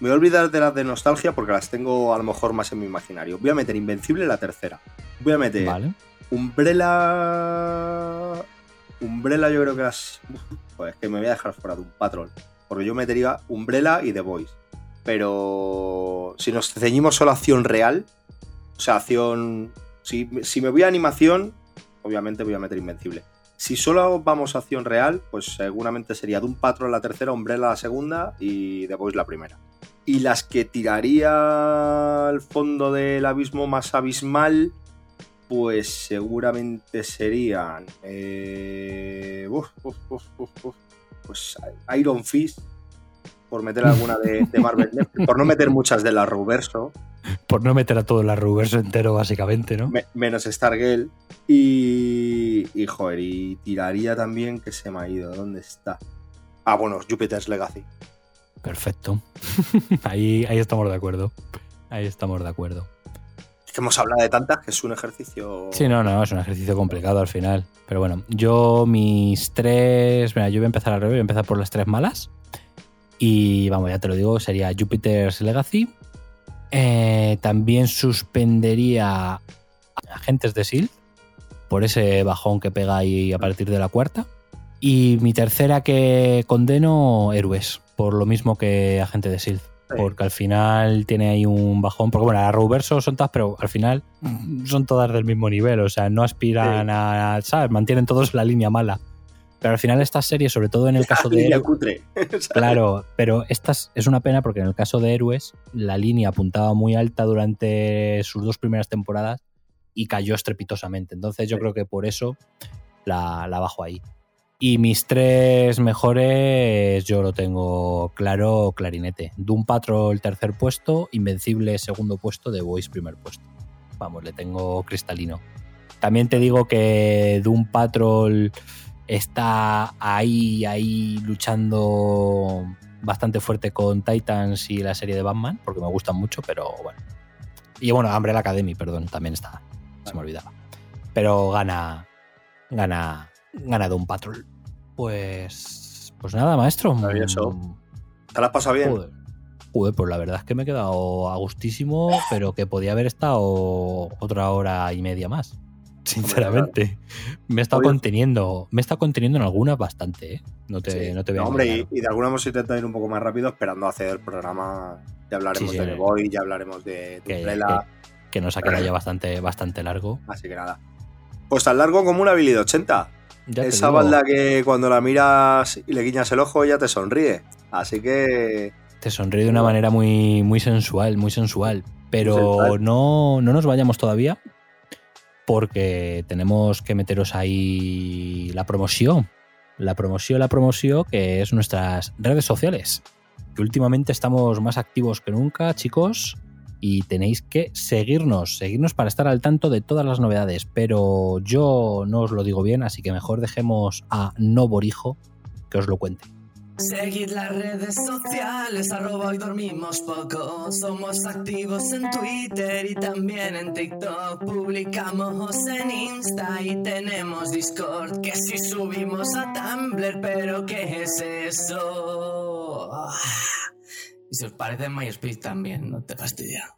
Me voy a olvidar de las de nostalgia porque las tengo a lo mejor más en mi imaginario. Voy a meter Invencible la tercera. Voy a meter Vale. Umbrella. Umbrella, yo creo que las. Joder, es que me voy a dejar fuera de un patrón. Porque yo metería Umbrella y The Voice. Pero si nos ceñimos solo a acción real, o sea, acción. Si, si me voy a animación, obviamente voy a meter Invencible. Si solo vamos a acción real, pues seguramente sería Doom Patrol la tercera, Umbrella la segunda y The Voice la primera. Y las que tiraría al fondo del abismo más abismal, pues seguramente serían. eh, pues Iron Fist, por meter alguna de, de Marvel, Netflix, por no meter muchas de la Ruverso, Por no meter a todo el reverso entero, básicamente, ¿no? me- menos Stargirl. Y, y joder, y tiraría también que se me ha ido. ¿Dónde está? Ah, bueno, Jupiter's Legacy. Perfecto. ahí, ahí estamos de acuerdo. Ahí estamos de acuerdo. Es que hemos hablado de tantas que es un ejercicio. Sí, no, no, es un ejercicio complicado al final. Pero bueno, yo mis tres. Mira, yo voy a empezar al revés, voy a empezar por las tres malas. Y vamos, ya te lo digo, sería Jupiter's Legacy. Eh, también suspendería Agentes de S.H.I.E.L.D. por ese bajón que pega ahí a partir de la cuarta. Y mi tercera que condeno, Héroes, por lo mismo que Agente de S.H.I.E.L.D. Sí. Porque al final tiene ahí un bajón. Porque bueno, las Arrowverso son todas, pero al final son todas del mismo nivel. O sea, no aspiran Sí. a. ¿Sabes? Mantienen todos la línea mala. Pero al final estas series, sobre todo en el caso de. Línea Héroes- cutre. Claro, pero estas es una pena porque en el caso de Héroes, la línea apuntaba muy alta durante sus dos primeras temporadas y cayó estrepitosamente. Entonces yo Sí. creo que por eso la, la bajo ahí. Y mis tres mejores, yo lo tengo claro, clarinete. Doom Patrol, tercer puesto. Invencible, segundo puesto. The Voice, primer puesto. Vamos, le tengo cristalino. También te digo que Doom Patrol está ahí, ahí luchando bastante fuerte con Titans y la serie de Batman, porque me gustan mucho, pero bueno. Y bueno, Umbrella Academy, perdón, también está. Se me olvidaba. Pero gana. Gana. Gana Doom Patrol. Pues. Pues nada, maestro. Maravilloso. ¿Te la has pasado bien? Joder. Joder, pues la verdad es que me he quedado a gustísimo, pero que podía haber estado otra hora y media más. Sinceramente. Me he estado Obvio. conteniendo. Me he estado conteniendo en algunas bastante, ¿eh? No te, Sí. no te voy a No, hombre, y, de alguna hemos intentado ir un poco más rápido esperando hacer el programa. Ya hablaremos Sí, sí. de The Boy, ya hablaremos de Que- Umbrella, que nos ha quedado ya bastante, bastante largo. así que nada. Pues tan largo como una de 80. Ya Esa balda que cuando la miras y le guiñas el ojo ya te sonríe. Así que te sonríe de una manera muy, muy sensual, muy sensual. Pero sensual. no, no nos vayamos todavía. Porque tenemos que meteros ahí la promoción. La promoción, la promoción, que es nuestras redes sociales. Que últimamente estamos más activos que nunca, chicos. Y tenéis que seguirnos, seguirnos para estar al tanto de todas las novedades. Pero yo no os lo digo bien, así que mejor dejemos a No Borijo que os lo cuente. Seguid las redes sociales, arroba hoy dormimos poco. Somos activos en Twitter y también en TikTok. Publicamos en Insta y tenemos Discord. Que si subimos a Tumblr, pero ¿qué es eso? Ah. Y si os parece MySpace también, no te fastidia.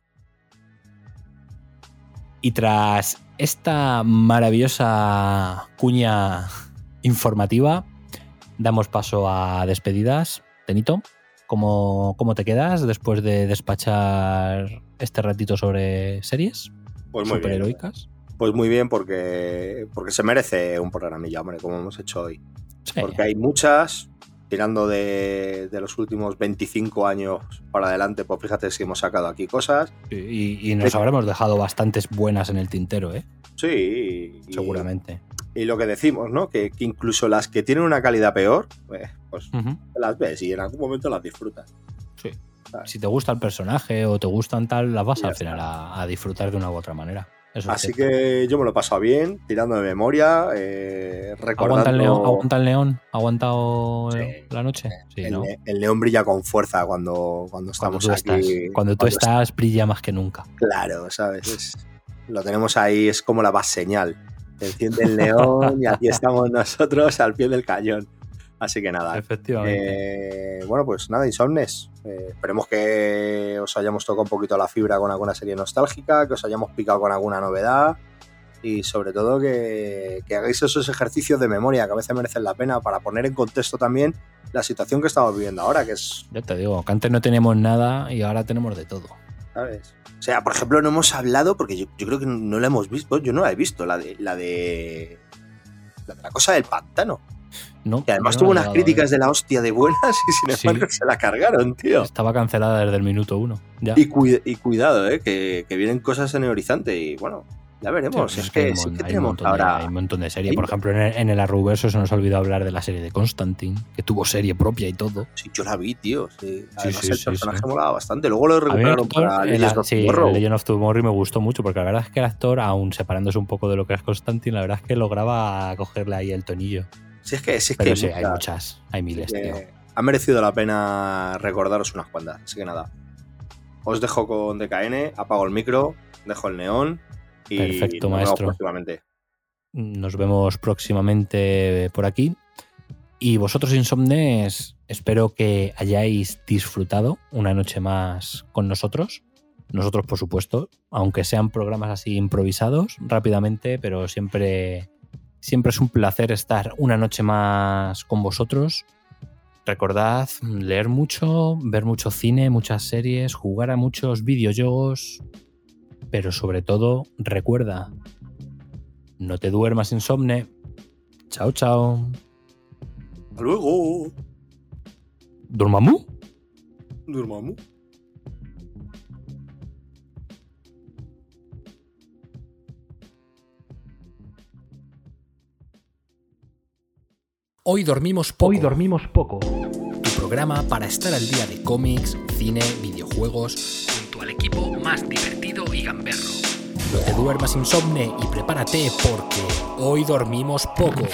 Y tras esta maravillosa cuña informativa, damos paso a despedidas. Tenito, ¿cómo, cómo te quedas después de despachar este ratito sobre series pues muy bien. superheroicas? Pues muy bien porque, porque se merece un programilla, hombre, como hemos hecho hoy. Sí. Porque hay muchas, tirando de, de los últimos 25 años para adelante, pues fíjate si hemos sacado aquí cosas. Y, y nos habremos dejado bastantes buenas en el tintero, ¿eh? Sí, seguramente. Y lo que decimos, ¿no? Que, que incluso las que tienen una calidad peor, pues, pues las ves y en algún momento las disfrutas. Sí. ¿sabes? Si te gusta el personaje o te gustan tal, las vas al final a, a disfrutar de una u otra manera. Eso Así que yo me lo he pasado bien, tirando de memoria, eh, recordando... ¿Aguanta el, león, ¿Aguanta el león? ¿Ha aguantado Sí. la noche? Sí, el, ¿no? el león brilla con fuerza cuando, cuando Cuando estamos tú aquí. estás, cuando tú estás, brilla más que nunca. Claro, ¿sabes? Es- lo tenemos ahí, es como la base señal. Se enciende el león y aquí estamos nosotros al pie del cañón. Así que nada. Efectivamente. eh, bueno, pues nada, Insomnes. Eh, esperemos que os hayamos tocado un poquito la fibra con alguna serie nostálgica, que os hayamos picado con alguna novedad y sobre todo que, que hagáis esos ejercicios de memoria que a veces merecen la pena para poner en contexto también la situación que estamos viviendo ahora, que es Ya te digo, que antes no teníamos nada y ahora tenemos de todo. ¿sabes? O sea, por ejemplo, no hemos hablado, porque yo, yo creo que no la hemos visto, yo no la he visto, la de la de la, de la cosa del pantano. No, Que además no tuvo unas llegado a críticas de la hostia de buenas y sin Sí. embargo se la cargaron, tío. Estaba cancelada desde el minuto uno. Ya. Y, cuida- y cuidado, eh, que, que vienen cosas en el horizonte y bueno, ya veremos. Sí, es que sí que un montón de- ahora. hay un montón de series. Por ejemplo, en el, en el Arrowverso se nos olvidó hablar de la serie de Constantine, que tuvo serie propia y todo. Sí, yo la vi, tío. Sí. Además, el personaje molaba bastante. Luego lo recuperaron para el- Legends of sí, Tomorrow. Legend of Tomorrow me gustó mucho porque la verdad es que el actor, aún separándose un poco de lo que es Constantine, la verdad es que lograba cogerle ahí el tonillo. Sí, es que, sí, es Pero que sí, hay muchas, hay miles, tío. ha merecido la pena recordaros unas cuantas. Así que nada. Os dejo con DKN, apago el micro, dejo el neón y Perfecto, nos vemos maestro. próximamente. Nos vemos próximamente por aquí. Y vosotros, insomnes, espero que hayáis disfrutado una noche más con nosotros. Nosotros, por supuesto, aunque sean programas así improvisados rápidamente, pero siempre, siempre es un placer estar una noche más con vosotros. Recordad leer mucho, ver mucho cine, muchas series, jugar a muchos videojuegos, pero sobre todo recuerda, no te duermas insomne. Chao, chao. Hasta luego. ¿Dormammu? Dormammu. Hoy dormimos poco. Hoy dormimos poco. Tu programa para estar al día de cómics, cine, videojuegos, al equipo más divertido y gamberro. No te duermas insomne y prepárate porque hoy dormimos poco.